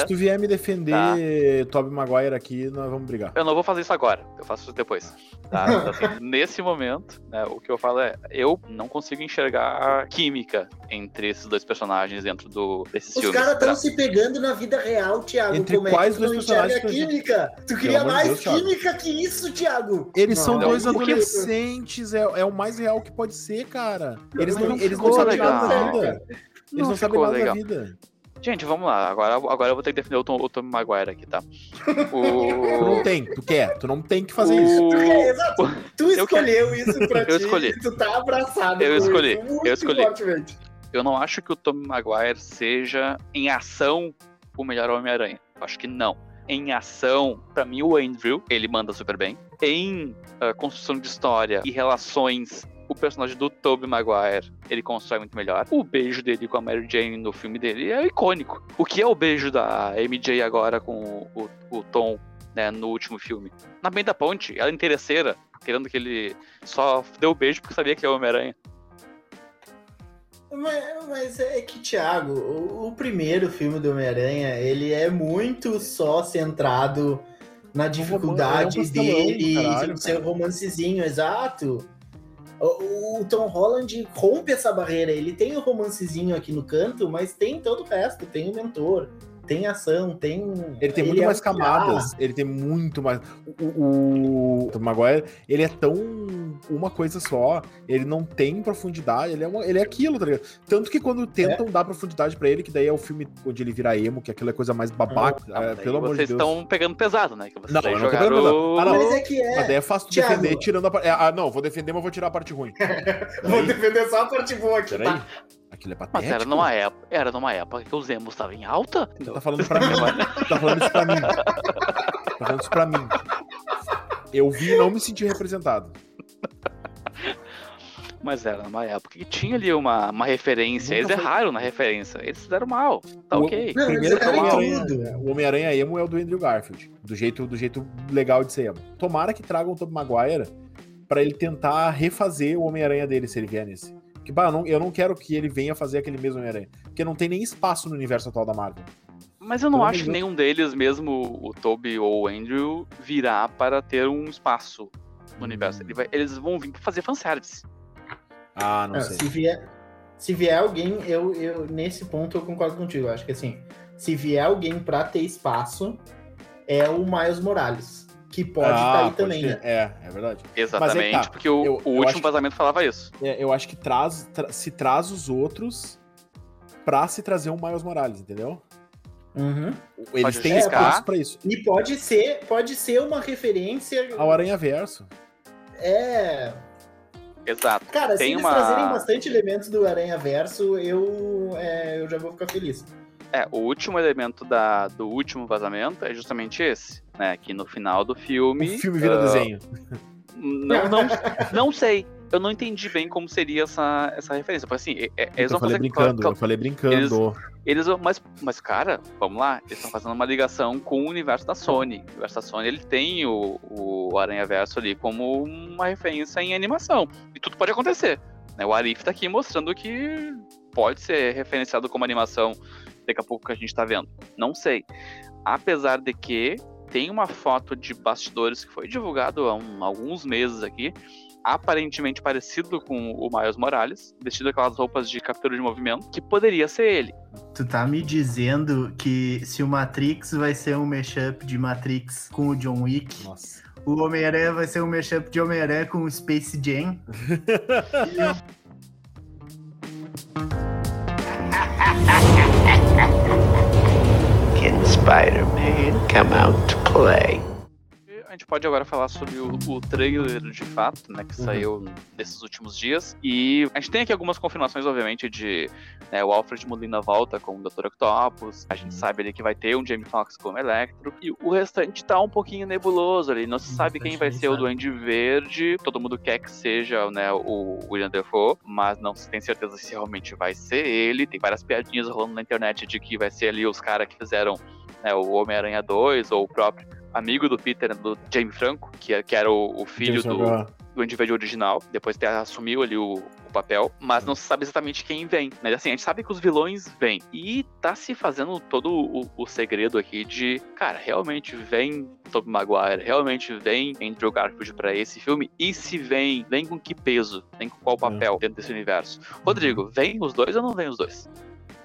se tu vier me defender Tá. Tobey Maguire aqui, nós vamos brigar. Eu não vou fazer isso agora, eu faço isso depois. Tá? Então, assim, nesse momento, né, o que eu falo é, eu não consigo enxergar química entre esses dois personagens dentro do, desses Os filmes. caras estão Pra- se pegando na vida real, Thiago. Entre Como quais é que tu não dois enxerga personagens, química? Tu queria mais Deus, Thiago. química que isso, Thiago. Eles são Não, dois adolescentes, é, é o mais real que pode ser, cara. Eles não, Não eles não sabem nada da vida. Eles não, sabem ficou nada legal. da vida. Gente, vamos lá. Agora, agora eu vou ter que defender o Tom, o Tom Maguire aqui, tá? Tu O... não tem, tu quer, tu não tem que fazer isso. Tu quer- Exato. Tu Eu escolheu isso pra Eu ti. escolhi. Tu tá abraçado. Eu com escolhi, isso muito eu escolhi. fortemente. Eu não acho que o Tom Maguire seja, em ação, o melhor Homem-Aranha. Eu Acho que não. Em ação, pra mim, o Andrew, ele manda super bem. Em ah, construção de história e relações, o personagem do Tobey Maguire, ele constrói muito melhor. O beijo dele com a Mary Jane no filme dele é icônico. O que é o beijo da MJ agora com o, o Tom, né, no último filme? Na bem da ponte, ela é interesseira, querendo que ele só deu o beijo porque sabia que é o Homem-Aranha. Mas, mas é que, Thiago, o, o primeiro filme do Homem-Aranha, ele é muito só centrado na dificuldade é um dele, um romancezinho, exato. O, Tom Holland rompe essa barreira, ele tem o romancezinho aqui no canto, mas tem todo o resto, tem o mentor, tem ação, tem... Ele tem muito é mais um camadas, ele tem muito mais. O, o, o Maguire, ele é tão uma coisa só, ele não tem profundidade, ele é, uma, ele é aquilo, tá ligado? Tanto que quando tentam dar profundidade pra ele, que daí é o filme onde ele vira emo, que aquilo é coisa mais babaca, Ah, é, pelo amor de vocês Deus. estão pegando pesado, né? Que vocês Não, eu não tô pegando pesado. Ah, não. Mas é que é. Mas daí é fácil Thiago. defender tirando a parte. Ah, não, vou defender, mas vou tirar a parte ruim. Vou defender só a parte boa aqui, Peraí. tá? Aquilo é Mas patético. era numa, época, era numa época que os emos estavam em alta. Tu tá falando pra mim. Tá falando isso pra mim. Tá falando isso pra mim. Eu vi e não me senti representado. Mas era numa época que tinha ali uma, uma referência. Nunca Eles foi- erraram na referência. Eles fizeram mal. Tá O- ok. Não, Primeiro que o Homem-Aranha, tudo. o Homem-Aranha emo é o do Andrew Garfield. Do jeito, do jeito legal de ser emo. Tomara que tragam o Tobey Maguire pra ele tentar refazer o Homem-Aranha dele, se ele vier nesse. Que, bah, eu não, eu não quero que ele venha fazer aquele mesmo Homem-Aranha. Porque não tem nem espaço no universo atual da Marvel. Mas eu não Pelo acho que nenhum deles, mesmo o Toby ou o Andrew, virá para ter um espaço no universo. Ele vai- eles vão vir pra fazer fanservice. Ah, não É, sei. se vier, se vier alguém, eu, eu nesse ponto eu concordo contigo. Eu acho que assim, se vier alguém pra ter espaço, é o Miles Morales, que pode Ah, estar aí pode também, né? É, é verdade. Exatamente, Mas é que tá. porque o, Eu- o eu último que- vazamento falava isso. É, eu acho que traz, tra- se traz os outros pra se trazer um Miles Morales, entendeu? Uhum. Eles Pode têm espaço pra isso. E pode ser, pode ser uma referência. Ao Aranha Verso. É. Exato. Cara, se Tem eles uma- trazerem bastante elementos do Aranha Verso, eu, é, eu já vou ficar feliz. É, o último elemento da, do último vazamento é justamente esse, né? Que no final do filme. O filme vira ah, desenho. Não, não, não sei. Eu não entendi bem como seria essa, essa referência. Porque assim, é- é- eles eu vão falei fazer. brincando, eu falei brincando. Eles- Eles vão. Mas, mas, cara, vamos lá. Eles estão fazendo uma ligação com o universo da Sony. O universo da Sony ele tem o, o Aranha Verso ali como uma referência em animação. E tudo pode acontecer. Né? O Arif tá aqui mostrando que pode ser referenciado como animação daqui a pouco que a gente tá vendo. Não sei. Apesar de que tem uma foto de bastidores que foi divulgado há um- alguns meses aqui, aparentemente parecido com o Miles Morales, vestido aquelas roupas de captura de movimento, que poderia ser ele. Tu tá me dizendo que se o Matrix vai ser um mashup de Matrix com o John Wick, Nossa. o Homem-Aranha vai ser um mashup de Homem-Aranha com o Space Jam. Can Spider-Man come out to play? A gente pode agora falar sobre o, o trailer de fato, né, que Uhum. saiu nesses últimos dias. E a gente tem aqui algumas confirmações, obviamente, de né, o Alfred Molina volta como Dr. Octopus. A gente Uhum. sabe ali que vai ter um Jamie Foxx como Electro. E o restante tá um pouquinho nebuloso ali. Não se sabe quem vai ser o. Duende Verde. Todo mundo quer que seja né, o William Defoe, mas não se tem certeza se realmente vai ser ele. Tem várias piadinhas rolando na internet de que vai ser ali os caras que fizeram né, o Homem-Aranha 2 ou o próprio amigo do Peter, do Jamie Franco, que, é- que era o, o filho do, Gunn. do Verde original, depois ter, assumiu ali o, o papel, mas não se sabe exatamente quem vem. Mas assim, a gente sabe que os vilões vêm. E tá se fazendo todo o, o segredo aqui de, cara, realmente vem Tobey Maguire, realmente vem Andrew Garfield pra esse filme, e se vem, vem com que peso, vem com qual papel dentro desse universo. Rodrigo, vem os dois ou não vem os dois?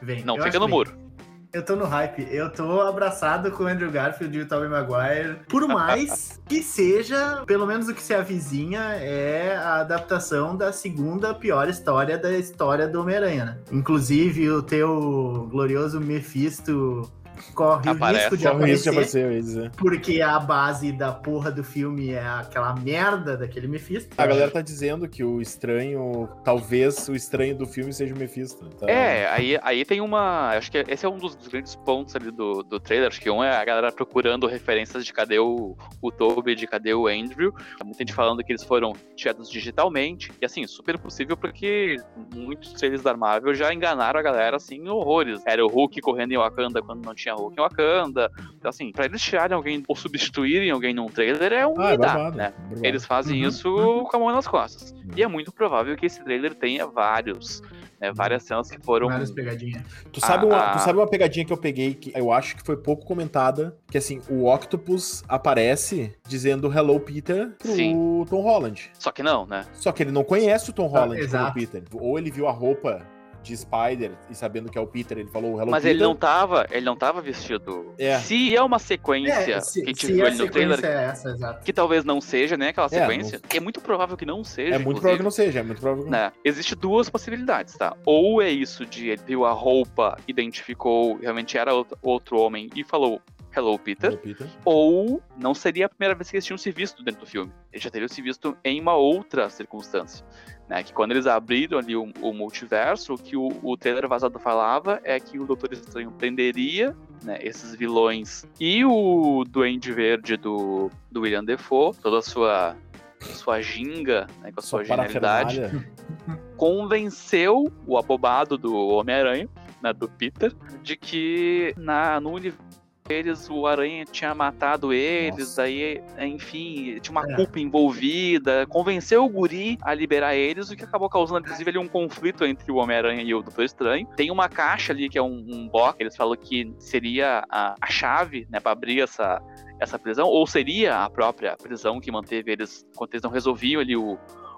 Vem. Não, Eu fica no que muro. Eu tô no hype. Eu tô abraçado com o Andrew Garfield e o Tobey Maguire. Por mais que seja, pelo menos o que se avizinha, é a adaptação da segunda pior história da história do Homem-Aranha, né? Inclusive, o teu glorioso Mephisto corre Aparece. o risco de aparecer. dizer. Porque a base da porra do filme é aquela merda daquele Mephisto. A galera tá dizendo que o estranho, talvez o estranho do filme seja o Mephisto. Tá? É, aí, aí tem uma. Acho que esse é um dos grandes pontos ali do, do trailer. Acho que um é a galera procurando referências de cadê o, o Toby, de cadê o Andrew. Tá muita gente falando que eles foram tirados digitalmente. E assim, super possível porque muitos trailers da Marvel já enganaram a galera assim em horrores. Era o Hulk correndo em Wakanda quando não tinha Hulk em Wakanda. Então, assim, pra eles tirarem alguém ou substituírem alguém num trailer é um Ah, é babado, né? babado. Eles fazem Uhum, isso uhum. com a mão nas costas. E é muito provável que esse trailer tenha vários, né, várias cenas que foram. Várias pegadinhas. Tu sabe, uma, Ah, tu sabe uma pegadinha que eu peguei que eu acho que foi pouco comentada? Que assim, o Octopus aparece dizendo Hello Peter pro Sim. Tom Holland. Só que não, né? Só que ele não conhece o Tom Ah, Holland como exato. Peter. Ou ele viu a roupa de Spider e sabendo que é o Peter, ele falou Hello Mas Peter. ele não tava, ele não tava vestido. É. Se é uma sequência É, se, que a gente se viu ali no trailer, é essa, que talvez não seja, né, aquela É, sequência, é muito provável que não seja. É muito inclusive. provável que não seja, é muito provável que não né? Existe duas possibilidades, tá? Ou é isso de ele viu a roupa, identificou, realmente era outro, outro homem e falou Hello Peter, Hello Peter. ou não seria a primeira vez que eles tinham se visto dentro do filme. Eles já teriam se visto em uma outra circunstância. Né? Que quando eles abriram ali o, o multiverso, o que o, o trailer vazado falava é que o Doutor Estranho prenderia né, esses vilões e o Duende Verde do, do William Defoe, toda a sua, sua ginga, né, com a sua, Sua genialidade, convenceu o abobado do Homem-Aranha, né, do Peter, de que na, no universo eles, o Aranha tinha matado eles, Nossa. aí, enfim, tinha uma É. culpa envolvida, convenceu o guri a liberar eles, o que acabou causando, inclusive, ali um conflito entre o Homem-Aranha e o Doutor Estranho. Tem uma caixa ali, que é um, um box, eles falam que seria a, a chave, né, pra abrir essa, essa prisão, ou seria a própria prisão que manteve eles, quando eles não resolviam ali o,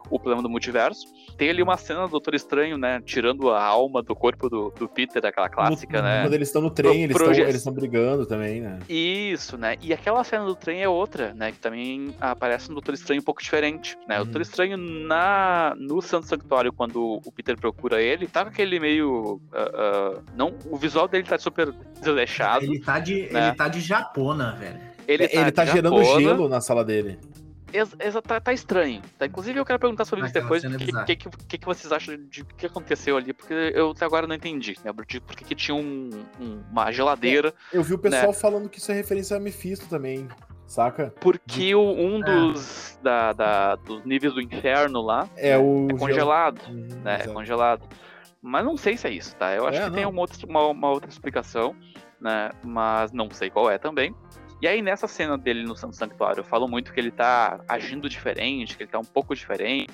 o problema do multiverso. Tem ali uma cena do Doutor Estranho, né, tirando a alma do corpo do, do Peter, aquela clássica, No- né. Quando eles estão no trem, Pro- eles estão brigando também, né? Isso, né? E aquela cena do trem é outra, né? Que também aparece no Doutor Estranho um pouco diferente, né? O Uhum. Doutor Estranho na, no Santo Sanctuário, quando o Peter procura ele, tá com aquele meio... ah, ah, não, o visual dele tá super desleixado. Ele tá de, né? ele tá de japona, velho. Ele tá, ele tá gerando japona. gelo na sala dele. Ex- tá, tá estranho. Tá? Inclusive, eu quero perguntar sobre isso depois. O é que, que, que, que vocês acham de que aconteceu ali? Porque eu até agora não entendi, né? Por que, por que que tinha um- um- uma geladeira. Eu vi o pessoal Né. falando que isso é referência a Mephisto também, saca? Porque o, um É. dos, da, da- dos níveis do inferno lá É o é congelado. Uhum, né? É congelado. Mas não sei se é isso, tá? Eu acho É, que tem não. uma outra, uma, uma outra explicação, né? Mas não sei qual é também. E aí, nessa cena dele no Santo Sanctuário, eu falo muito que ele tá agindo diferente, que ele tá um pouco diferente,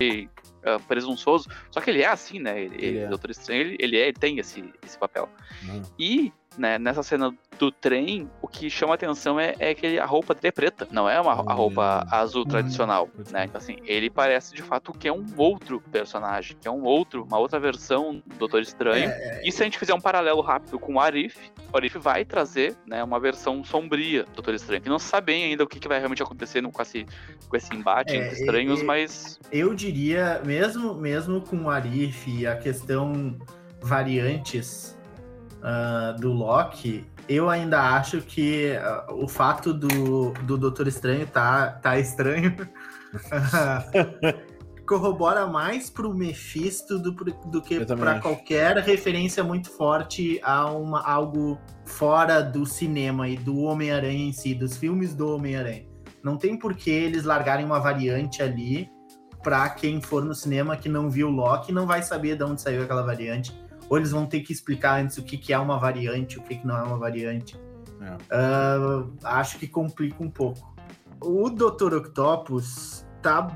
e, ah, presunçoso. Só que ele é assim, né? Ele, Ele ele é. Doutor Estranho, ele, ele, é- ele tem esse, esse papel. Uhum. E, né, nessa cena do trem, o que chama atenção é, é que a roupa dele é preta, não é uma, a roupa azul Hum. tradicional, né? Então, assim, ele parece de fato que é um outro personagem, que é um outro, uma outra versão do Doutor Estranho. É, E se a gente fizer um paralelo rápido com o Arif, o Arif vai trazer, né, uma versão sombria do Doutor Estranho, que não se sabe bem ainda o que, que vai realmente acontecer com esse, com esse embate É, entre estranhos, e- mas Eu diria, mesmo, mesmo com o Arif e a questão variantes ah, do Loki, eu ainda acho que ah, o fato do, do Doutor Estranho tá, tá estranho corrobora mais pro Mephisto do, do que para qualquer referência muito forte a uma, algo fora do cinema e do Homem-Aranha em si, dos filmes do Homem-Aranha. Não tem por que eles largarem uma variante ali pra quem for no cinema que não viu Loki não vai saber de onde saiu aquela variante. Ou eles vão ter que explicar antes o que, que é uma variante, o que, que não é uma variante. É. Ah, acho que complica um pouco. O Dr. Octopus tá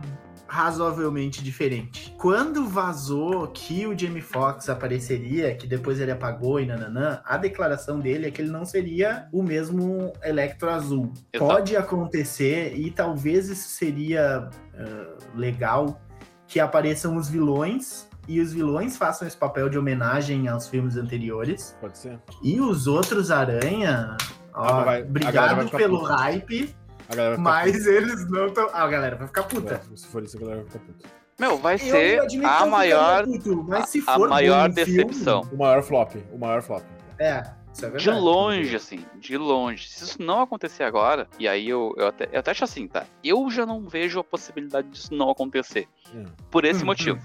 razoavelmente diferente. Quando vazou que o Jamie Foxx apareceria, que depois ele apagou e nananã, a declaração dele é que ele não seria o mesmo Electro Azul. Pode acontecer, e talvez isso seria ah, legal, que apareçam os vilões e os vilões façam esse papel de homenagem aos filmes anteriores. Pode ser. E os outros Aranha, ó, Ah, vai- obrigado pelo puta. hype, A galera vai ficar mas eles não estão. Ah, a galera vai ficar puta. puta. Se for isso, a galera vai ficar puta. meu, vai Eu ser a maior, puto, mas se a for maior bom filme, decepção. O maior flop. O maior flop. é, isso é De longe, assim, de longe. Se isso não acontecer agora, e aí eu, eu, até, eu até acho assim, tá? Eu já não vejo a possibilidade disso não acontecer. Hum. Por esse Hum, motivo.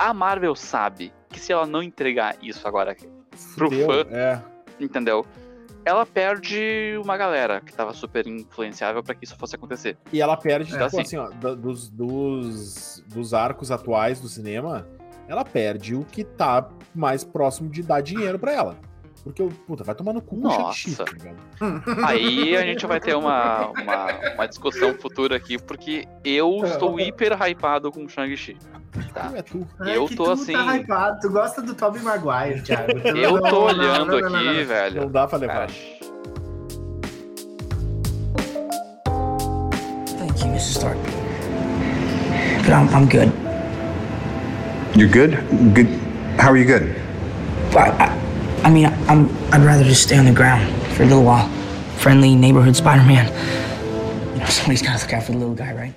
A Marvel sabe que se ela não entregar isso agora, Pro Fudeu, fã. É. entendeu? Ela perde uma galera que tava super influenciável pra que isso fosse acontecer. E ela perde, É, tipo assim. assim, ó, dos, dos, dos arcos atuais do cinema, ela perde o que tá mais próximo de dar dinheiro pra ela. Porque, puta, vai tomar no cu com o Nossa. Shang-Chi, tá ligado? Aí a gente vai ter uma, uma, uma discussão futura aqui, porque eu estou hiper hypado com o Shang-Chi. Tá? É tu. É eu que tô tu assim- Tá hypado, tu gosta do Tobey Maguire, Thiago. Eu tô não, olhando não, não, não, aqui, velho. Não dá pra levar. Cara, Thank you, Mrs. Stark. But I'm, I'm good. You're good? Good. How are you good? I, I, I mean, I'm, I'd rather just stay on the ground for a little while. Friendly neighborhood Spider-Man. You know, somebody's gotta look out for the little guy, right?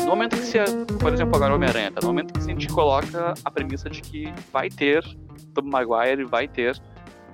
No momento que se, por exemplo, agora o Homem-Aranha, tá? no momento que a gente coloca a premissa de que vai ter Tobey Maguire e vai ter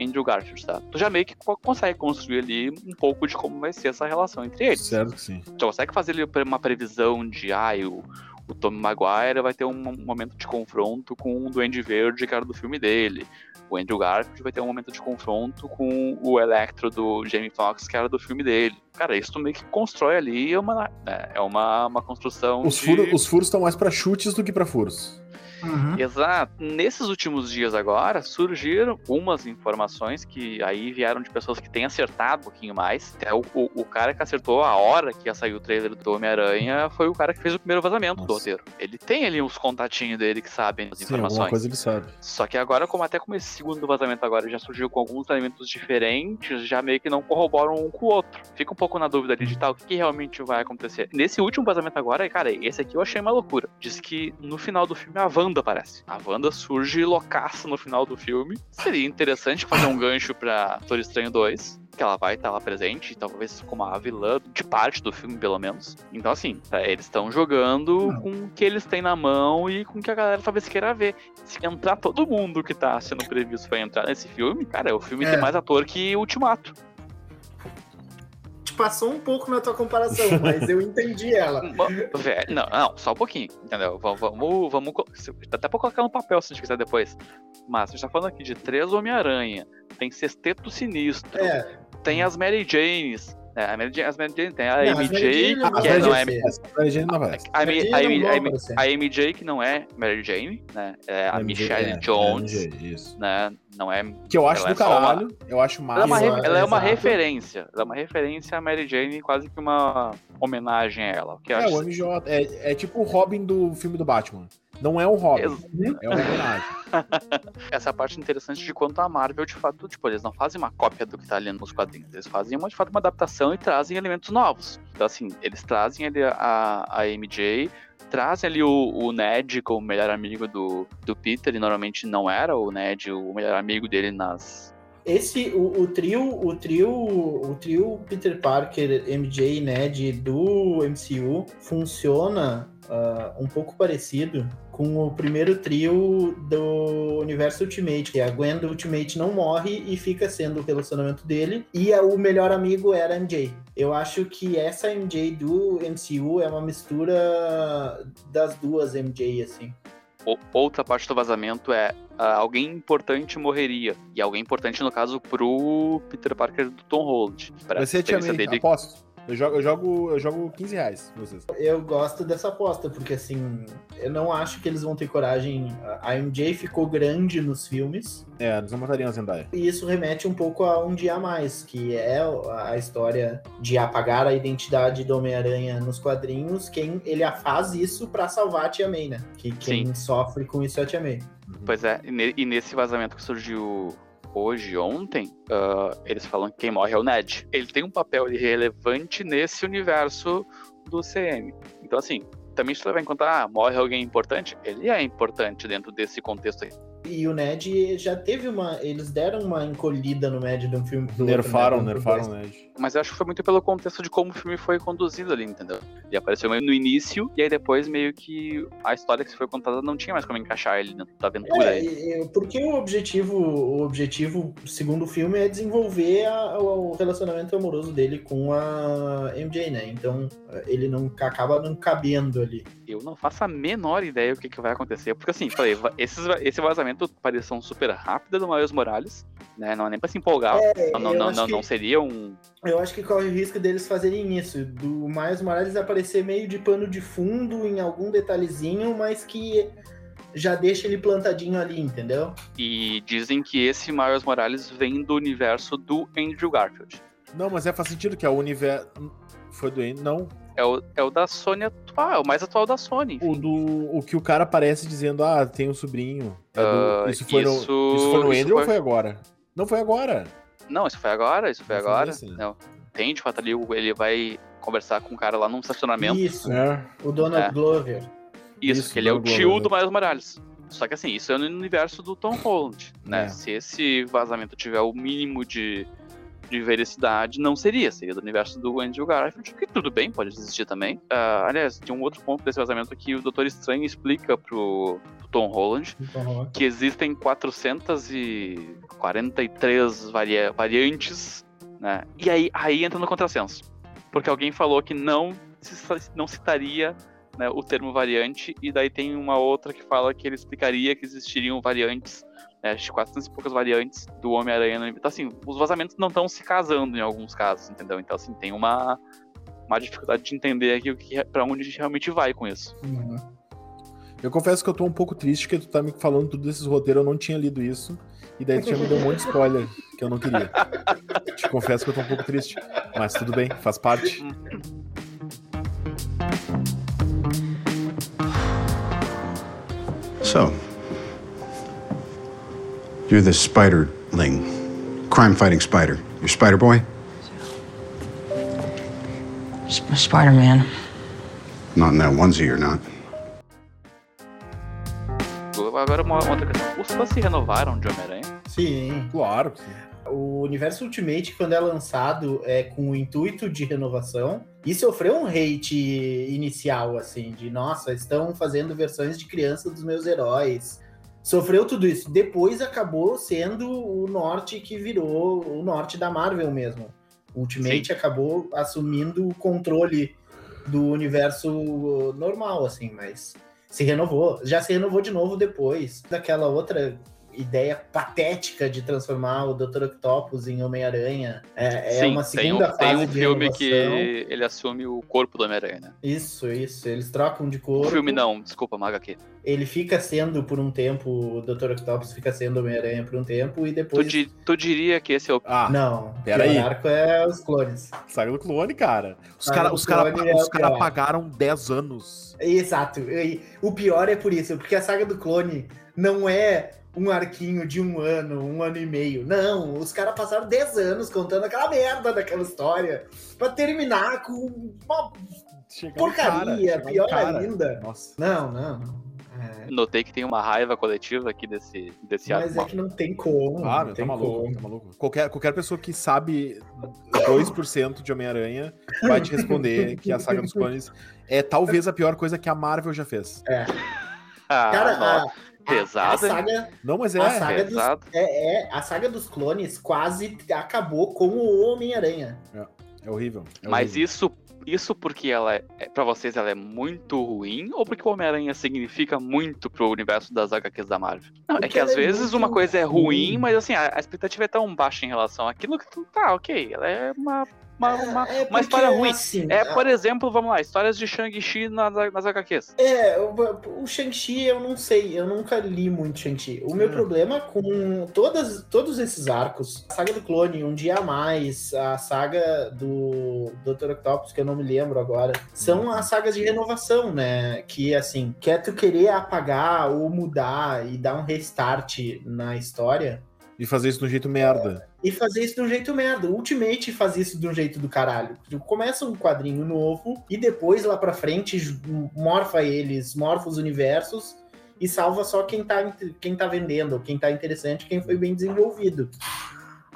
Andrew Garfield, tá? Tu já meio que co- consegue construir ali um pouco de como vai ser essa relação entre eles. Certo que sim. Tu consegue fazer ali uma previsão de, ah, o, o Tom Maguire vai ter um momento de confronto com o Duende Verde, que era do filme dele. O Andrew Garfield vai ter um momento de confronto com o Electro do Jamie Foxx, que era do filme dele. Cara, isso tu meio que constrói ali, é uma, é é uma, uma construção Os, de... furo- os furos estão mais pra chutes do que pra furos. Uhum. Exato. Nesses últimos dias agora, surgiram algumas informações que aí vieram de pessoas que têm acertado um pouquinho mais. Até o, o, o cara que acertou a hora que ia sair o trailer do Homem-Aranha foi o cara que fez o primeiro vazamento do Nossa. roteiro. Ele tem ali uns contatinhos dele que sabem as Sim, informações. coisa ele sabe. Só que agora, como até como esse segundo vazamento agora já surgiu com alguns elementos diferentes, já meio que não corroboram um com o outro. Fica um pouco na dúvida ali de tal, o que, que realmente vai acontecer. Nesse último vazamento agora, cara, esse aqui eu achei uma loucura. Diz que no final do filme a Wanda aparece. A Wanda surge loucaça no final do filme. Seria interessante fazer um gancho pra Doutor Estranho 2. Que ela vai estar lá presente, talvez como a vilã de parte do filme, pelo menos. Então, assim, tá, eles estão jogando com o que eles têm na mão e com o que a galera talvez queira ver. Se entrar todo mundo que tá sendo previsto pra entrar nesse filme, cara, o filme É. tem mais ator que Ultimato. Passou um pouco na tua comparação, mas eu entendi ela. Velho, não, não, só um pouquinho, entendeu? Vamos, vamos, vamos até pra colocar no papel se a gente quiser depois. Mas a gente tá falando aqui de três Homem-Aranha, tem Sexteto Sinistro, É, tem as Mary Janes, né? A Mary Jane, as Mary Jane tem a Não, MJ, não que é- não é. A Mary Jane não vai. a, MJ que não é Mary Jane, né? É a MJ, Michelle é, Jones, é, MJ, isso. né? Não é. Que eu acho do é só uma- caralho. Eu acho Ela é uma, ela é uma referência. Ela é uma referência à Mary Jane, quase que uma homenagem a ela. Que É, o MJ. É, é tipo o Robin do filme do Batman. Não é um Robin, é uma homenagem. essa é a parte interessante de quanto a Marvel, de fato, tipo, eles não fazem uma cópia do que tá ali nos quadrinhos. Eles fazem, uma, de fato, uma adaptação e trazem elementos novos. Então, assim, eles trazem ali a, a MJ, trazem ali o, o Ned como melhor amigo do, do Peter, e normalmente não era o Ned o melhor amigo dele nas... Esse, o, o trio, o trio, o trio Peter Parker, MJ e Ned do MCU funciona ah, um pouco parecido com o primeiro trio do universo Ultimate, que a Gwen do Ultimate não morre e fica sendo o relacionamento dele, e a- o melhor amigo era a MJ. Eu acho que essa MJ do MCU é uma mistura das duas MJ, assim. Outra parte do vazamento é ah, alguém importante morreria. E alguém importante, no caso, pro Peter Parker do Tom Holland. Pra Vai ser a Tia diferença May, aposto. Eu jogo, eu, jogo, eu jogo 15 reais vocês. Eu gosto dessa aposta, porque assim, eu não acho que eles vão ter coragem. A MJ ficou grande nos filmes, É, eles não matariam a Zendaya. e isso remete um pouco a um dia a mais, que é a história de apagar a identidade do Homem-Aranha nos quadrinhos. Quem ele faz isso pra salvar a Tia May, né? Que quem sofre com isso é a Tia May. Pois é, e, e nesse vazamento que surgiu hoje, ontem, ah, eles falam que quem morre é o Ned. Ele tem um papel relevante nesse universo do CM. Então, assim, também se levar em conta, ah, morre alguém importante, ele é importante dentro desse contexto aí. E o Ned já teve uma. Eles deram uma encolhida no Ned de um filme outro, Nerfaram, né, do nerfaram o. Ned. Mas eu acho que foi muito pelo contexto de como o filme foi conduzido ali, entendeu? Ele apareceu meio no início, e aí depois meio que a história que se foi contada não tinha mais como encaixar ele dentro da aventura É, aí. porque o objetivo, o objetivo, segundo o filme, é desenvolver a- o relacionamento amoroso dele com a MJ, né? Então ele não acaba não cabendo ali. Eu não faço a menor ideia o que, que vai acontecer. Porque assim, falei, esses, esse vazamento pareção super rápida do Miles Morales, né? Não é nem pra se empolgar. É, não, não, não, que- não seria um. Eu acho que corre o risco deles fazerem isso, do Miles Morales aparecer meio de pano de fundo em algum detalhezinho, mas que já deixa ele plantadinho ali, entendeu? E dizem que esse Miles Morales vem do universo do Andrew Garfield. Não, mas é, faz sentido que é o universo. Foi do Andy? Não. É o, é o da Sony atual, é o mais atual da Sony. O do. O que o cara aparece dizendo, ah, tem um sobrinho. É do- Ah, isso, foi no, isso- isso foi no isso Andrew ou foi- foi agora? Não foi agora. Não, isso foi agora, isso foi Não foi agora. nesse? Não. Tem, de fato, ali, ele vai conversar com um cara lá num estacionamento. Isso, É. o Donald É. Glover. Isso, Isso, que ele é o Donald tio Glover, do Miles Morales. Só que assim, isso é no universo do Tom Holland, né? É. Se esse vazamento tiver o mínimo de, de veracidade, não seria. Seria do universo do Andrew Garfield, que tudo bem, pode existir também. Ah, aliás, tem um outro ponto desse vazamento que o Doutor Estranho explica pro Tom Holland Então, que existem 443 varia variantes, né? E aí, aí entra no contrassenso. Porque alguém falou que não, não citaria né, o termo variante, e daí tem uma outra que fala que ele explicaria que existiriam variantes, né, acho que 400 e poucas variantes do Homem-Aranha. no- Então, assim, os vazamentos não estão se casando em alguns casos, entendeu? Então, assim, tem uma, uma dificuldade de entender aqui o que, pra onde a gente realmente vai com isso. Uhum. Eu confesso que eu tô um pouco triste que tu tá me falando tudo desses roteiros, eu não tinha lido isso. E daí tu tinha me dado um monte de spoiler que eu não queria. Te confesso que eu tô um pouco triste. Mas tudo bem, faz parte. So, you're the Spiderling, crime fighting spider. You're Spider Boy? Sp- Spider Man. Not in that onesie, you're not. Agora uma outra questão. Os fãs se renovaram de Homem-Aranha? Sim. Claro. O universo Ultimate, quando é lançado, é com o intuito de renovação e sofreu um hate inicial, assim, de nossa, estão fazendo versões de criança dos meus heróis. Sofreu tudo isso. Depois acabou sendo o norte que virou o norte da Marvel mesmo. O Ultimate acabou assumindo o controle do universo normal, assim, mas se renovou. Já se renovou de novo depois daquela outra ideia patética de transformar o Dr. Octopus em Homem-Aranha. É, é Sim, uma tem um, segunda tem fase um de filme renovação. que ele assume o corpo do Homem-Aranha, né? Isso, isso. Eles trocam de cor. O filme não, desculpa, Maga aqui. Ele fica sendo por um tempo, o Dr. Octopus fica sendo Homem-Aranha por um tempo e Tu, depois. di- tu diria que esse é o. Ah, Não, pera o aí. arco é os clones. Saga do clone, cara. Os caras cara, Clone é cara pagaram 10 anos. Exato. E o pior é por isso, porque a saga do clone não é um arquinho de um ano, um ano e meio. Não, os caras passaram 10 anos contando aquela merda daquela história pra terminar com uma Chegar um porcaria, cara, pior cara. ainda. Nossa. Não, não, não. É, Notei que tem uma raiva coletiva aqui desse, desse mas é arco. que não tem como. Tem tá maluco, como. tá maluco. Qualquer, qualquer pessoa que sabe 2% de Homem-Aranha vai te responder que a saga dos clones é talvez a pior coisa que a Marvel já fez. É. Ah, Cara, a, nossa, a, saga, Não, mas é. a saga dos, é, é, a saga dos clones quase acabou com o Homem-Aranha. É horrível. é Mas horrível. isso, isso porque ela é, é- pra vocês ela é muito ruim ou porque o Homem-Aranha significa muito pro universo das HQs da Marvel? Não, é Porque que às é vezes uma coisa é ruim, ruim. mas assim, a, a expectativa é tão baixa em relação àquilo que tu tá, ok, ela é uma, uma, uma, É uma porque, história ruim. assim, É, a- por exemplo, vamos lá, histórias de Shang-Chi nas, nas HQs. É, o, o Shang-Chi eu não sei, eu nunca li muito Shang-Chi. O meu Hum. problema com todas, todos esses arcos, a saga do clone, Um Dia a Mais, a saga do Dr. Octopus, que eu não me lembro agora, são as sagas de renovação, né? Que, assim, quer tu querer apagar ou mudar e dar um restart na história, E fazer isso de um jeito merda. e fazer isso de um jeito merda. Ultimate faz isso de um jeito do caralho. Começa um quadrinho novo e depois lá pra frente morfa eles, morfa os universos e salva só quem tá, quem tá vendendo, quem tá interessante, quem foi bem desenvolvido.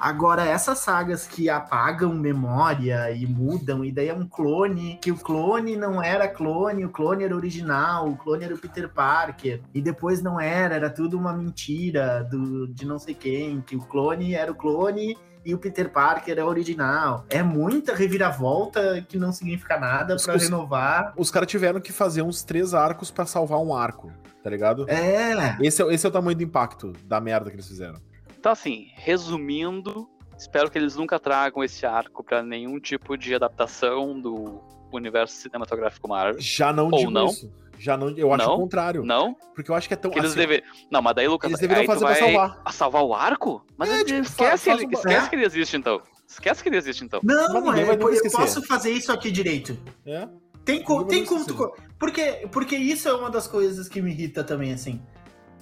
Agora, essas sagas que apagam memória e mudam, e daí é um clone, que o clone não era clone, o clone era original, o clone era o Peter Parker, e depois não era, era tudo uma mentira do, de não sei quem, que o clone era o clone e o Peter Parker é original. É muita reviravolta que não significa nada pra Os- renovar. Os caras tiveram que fazer uns três arcos pra salvar um arco, tá ligado? É, Esse é, esse é o tamanho do impacto da merda que eles fizeram. Então, assim, resumindo, espero que eles nunca tragam esse arco pra nenhum tipo de adaptação do universo cinematográfico Marvel. Já não Ou digo não? isso. Já não, eu acho Não? o contrário. Não? Porque eu acho que é tão. Que eles assim, deveriam. Não, mas daí, Lucas, Eles deveriam fazer pra salvar. a salvar o arco? Mas É, tipo, esquece, faz ele, esquece É. que ele existe, então. Esquece que ele existe, então. Não, é, eu esquecer. posso fazer isso aqui direito. É. Tem, co- tem como co- Porque, porque isso é uma das coisas que me irrita também, assim.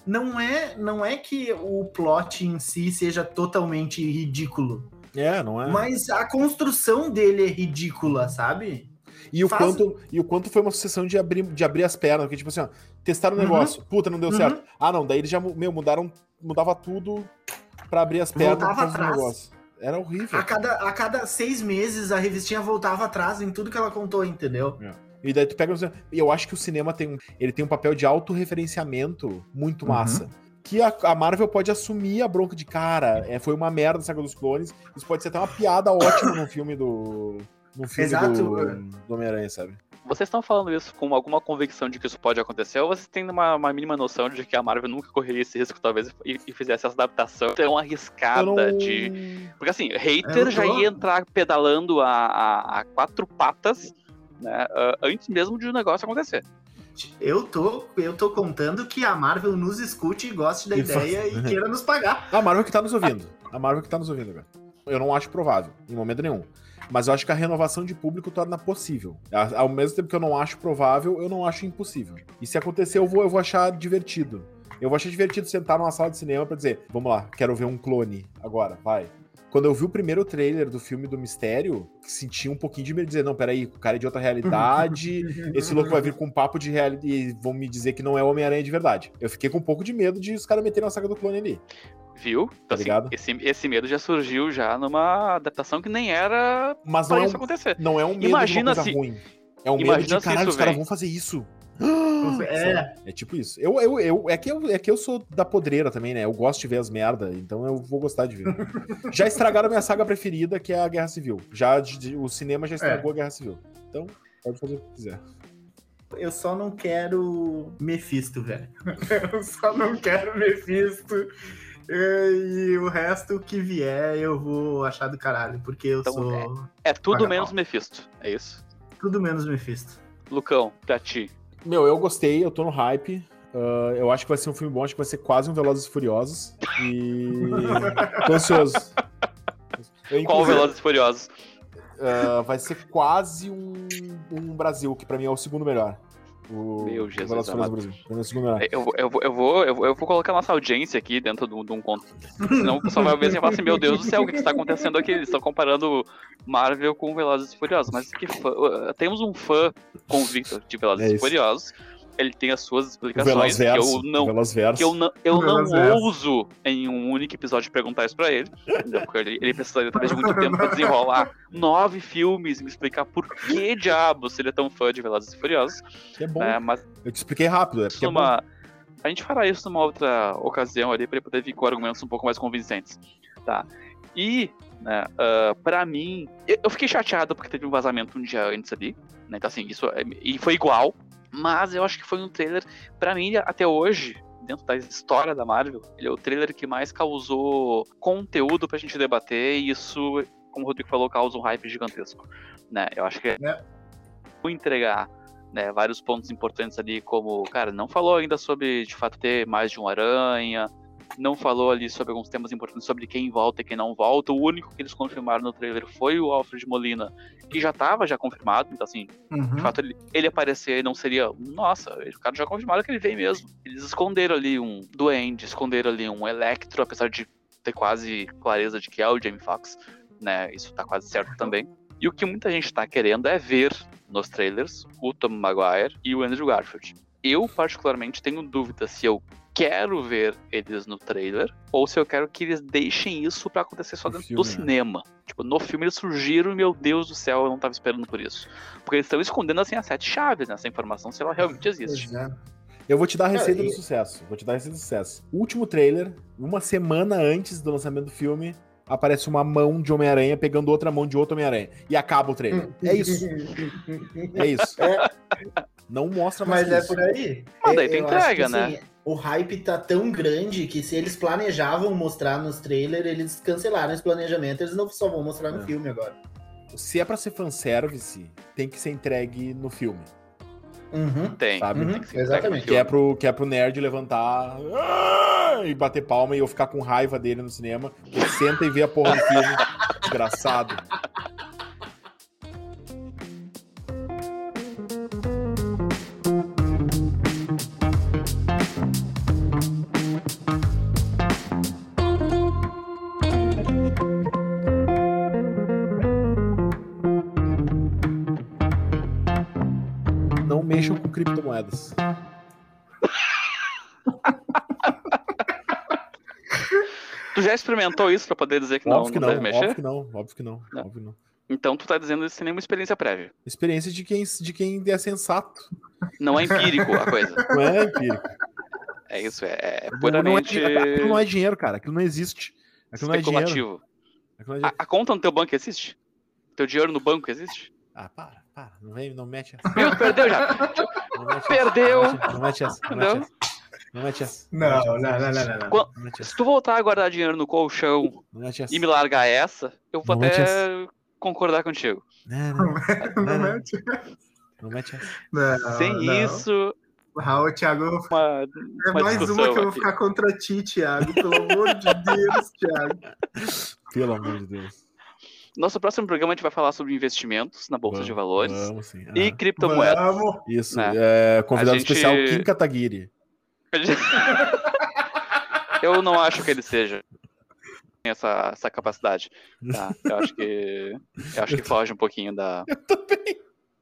Não é, não é que o plot em si seja totalmente ridículo, É, não é? mas a construção dele é ridícula, sabe? E o, Faz- quanto, e o quanto foi uma sucessão de abrir, de abrir as pernas, porque, tipo assim, ó, testaram o Uhum. negócio, puta, não deu Uhum. certo. Ah, não, daí eles já, meu, mudaram, mudava tudo pra abrir as pernas Voltava atrás. negócio. Era horrível. A cada, a cada seis meses a revistinha voltava atrás em tudo que ela contou, entendeu? E daí tu pega. E eu acho que o cinema tem um. Ele tem um papel de autorreferenciamento muito Uhum. massa. Que a, a Marvel pode assumir a bronca de cara. É, foi uma merda a saga dos clones. Isso pode ser até uma piada ótima no filme do. No filme Exato. do, do Homem-Aranha, sabe? Vocês estão falando isso com alguma convicção de que isso pode acontecer, ou vocês têm uma, uma mínima noção de que a Marvel nunca correria esse risco, talvez, e, e fizesse essa adaptação tão arriscada não- de. Porque assim, hater Eu já tô- ia entrar pedalando a, a- a quatro patas, né? ah, antes mesmo de o negócio acontecer. Eu tô, eu tô contando que a Marvel nos escute e goste da E ideia faz- e queira nos pagar. A Marvel que tá nos ouvindo. A Marvel que tá nos ouvindo agora. Eu não acho provável, em momento nenhum. Mas eu acho que a renovação de público torna possível. Ao mesmo tempo que eu não acho provável, eu não acho impossível. E se acontecer, eu vou, eu vou achar divertido. Eu vou achar divertido sentar numa sala de cinema pra dizer: vamos lá, quero ver um clone agora, vai. Quando eu vi o primeiro trailer do filme do Mistério, senti um pouquinho de medo de dizer: não, peraí, o cara é de outra realidade, esse louco vai vir com um papo de realidade e vão me dizer que não é Homem-Aranha de verdade. Eu fiquei com um pouco de medo de os caras meterem uma saga do clone ali. Viu? Então, Tá assim, ligado? esse, esse medo já surgiu já numa adaptação que nem era Mas pra não é isso um- acontecer. Não é um medo Imagina de uma coisa se- ruim. É um medo imagina de se caralho, os caras vem. vão fazer isso. É. É tipo isso. Eu, eu, eu, é, que eu, é que eu sou da podreira também, né? Eu gosto de ver as merda, então eu vou gostar de ver. já estragaram a minha saga preferida, que é a Guerra Civil. Já de- de- o cinema já estragou a Guerra Civil. Então, pode fazer o que quiser. Eu só não quero Mephisto, velho. Eu só não quero Mephisto. E o resto que vier eu vou achar do caralho, porque eu Então, sou É tudo Paga menos pau. Mephisto. É isso. tudo menos Mephisto. Lucão, pra ti. Meu, eu gostei, eu tô no hype. Ah, eu acho que vai ser um filme bom, acho que vai ser quase um Velozes e Furiosos. E. tô ansioso. Eu, Qual Velozes e Furiosos? ah, vai ser quase um, um Brasil, que pra mim é o segundo melhor. O Meu Jesus amado. Brasil. Eu, vou- eu, eu, vou, eu, eu vou colocar nossa audiência aqui dentro de um, de um conto. Senão o pessoal vai ver e falar assim: Meu Deus do céu, o que está acontecendo aqui? Eles estão comparando Marvel com Velozes e Furiosos. Mas que fã, temos um fã convicto de Velozes É e. Furiosos. Ele tem as suas explicações que eu não que eu não, eu não ouso em um único episódio perguntar isso pra ele. entendeu? Porque ele, ele precisaria talvez de muito tempo pra desenrolar nove filmes e me explicar por que diabos ele é tão fã de Velozes e Furiosos. Que é bom. né? Mas Eu te expliquei rápido, é porque é bom. A gente fará isso numa outra ocasião ali pra ele poder vir com argumentos um pouco mais convincentes. Tá. E, né, ah, pra mim, eu eu fiquei chateado porque teve um vazamento um dia antes ali. Né? Então, assim, isso. é- E foi igual. Mas eu acho que foi um trailer, pra mim, até hoje, dentro da história da Marvel, ele é o trailer que mais causou conteúdo pra gente debater. E isso, como o Rodrigo falou, causa um hype gigantesco. Né? Eu acho que é É. vou entregar né, vários pontos importantes ali, como, cara, não falou ainda sobre de fato ter mais de um aranha, não falou ali sobre alguns temas importantes sobre quem volta e quem não volta. O único que eles confirmaram no trailer foi o Alfred Molina, que já estava já confirmado, então assim, Uhum. de fato ele, ele aparecer não seria, nossa, o cara já confirmaram que ele vem mesmo. Eles esconderam ali um duende, esconderam ali um Electro, apesar de ter quase clareza de que é o Jamie Foxx, né? Isso tá quase certo também. E o que muita gente tá querendo é ver nos trailers o Tom Maguire e o Andrew Garfield. Eu, particularmente, tenho dúvida se eu quero ver eles no trailer ou se eu quero que eles deixem isso pra acontecer só No dentro filme, do né? cinema. Tipo, no filme eles surgiram e, meu Deus do céu, eu não tava esperando por isso. Porque eles estão escondendo, assim, as sete chaves nessa informação, se ela realmente existe. Pois é. Eu vou te dar a receita do e- sucesso. Vou te dar a receita do sucesso. Último trailer, uma semana antes do lançamento do filme, aparece uma mão de Homem-Aranha pegando outra mão de outro Homem-Aranha. E acaba o trailer. É isso. É isso. Não mostra mais Mas é isso. por aí. Mas daí tu acho entrega, que, né? assim, O hype tá tão grande que se eles planejavam mostrar nos trailers, eles cancelaram esse planejamento, eles não só vão mostrar no É. filme agora. Se é pra ser fanservice, tem que ser entregue no filme. Uhum. Tem, Sabe? tem que ser Exatamente. Que é, pro, que é pro nerd levantar "Ah!" e bater palma e eu ficar com raiva dele no cinema. Ele senta e vê a porra do filme. Desgraçado. Experimentou isso pra poder dizer que não, óbvio que não não, deve óbvio mexer? que não, óbvio que não, Não. óbvio que não. Então tu tá dizendo isso sem nenhuma experiência prévia. Experiência de quem, de quem é sensato. Não é empírico a coisa. Não é empírico. É isso, é, é Não, não é, puramente aquilo não é dinheiro, cara. Aquilo não existe. Aquilo não é dinheiro. especulativo. Não é A, dinheiro. a conta no teu banco existe? Teu dinheiro no banco existe? Ah, para, para. Não, vem, não mete essa. Viu? Perdeu já. Não mete essa. Perdeu. Não mete essa. Não mete essa. Não essa. Não, não, não, não, Se tu voltar a guardar dinheiro no colchão e me largar essa, eu vou Não até concordar contigo. Não, não, Não não, não. mete. Não. Não, Sem isso, Ah, Thiago, uma, é uma mais uma que eu vou aqui. ficar contra ti, Thiago. Pelo amor de Deus, Thiago. Pelo amor de Deus. Nosso próximo programa a gente vai falar sobre investimentos na Bolsa de Valores Vamos sim. e Ah, criptomoedas. Vamos. Isso. né? É, convidado gente- especial Kim Kataguiri. Eu não acho que ele seja essa, essa capacidade. Tá? Eu acho que eu acho que foge um pouquinho da. Eu também.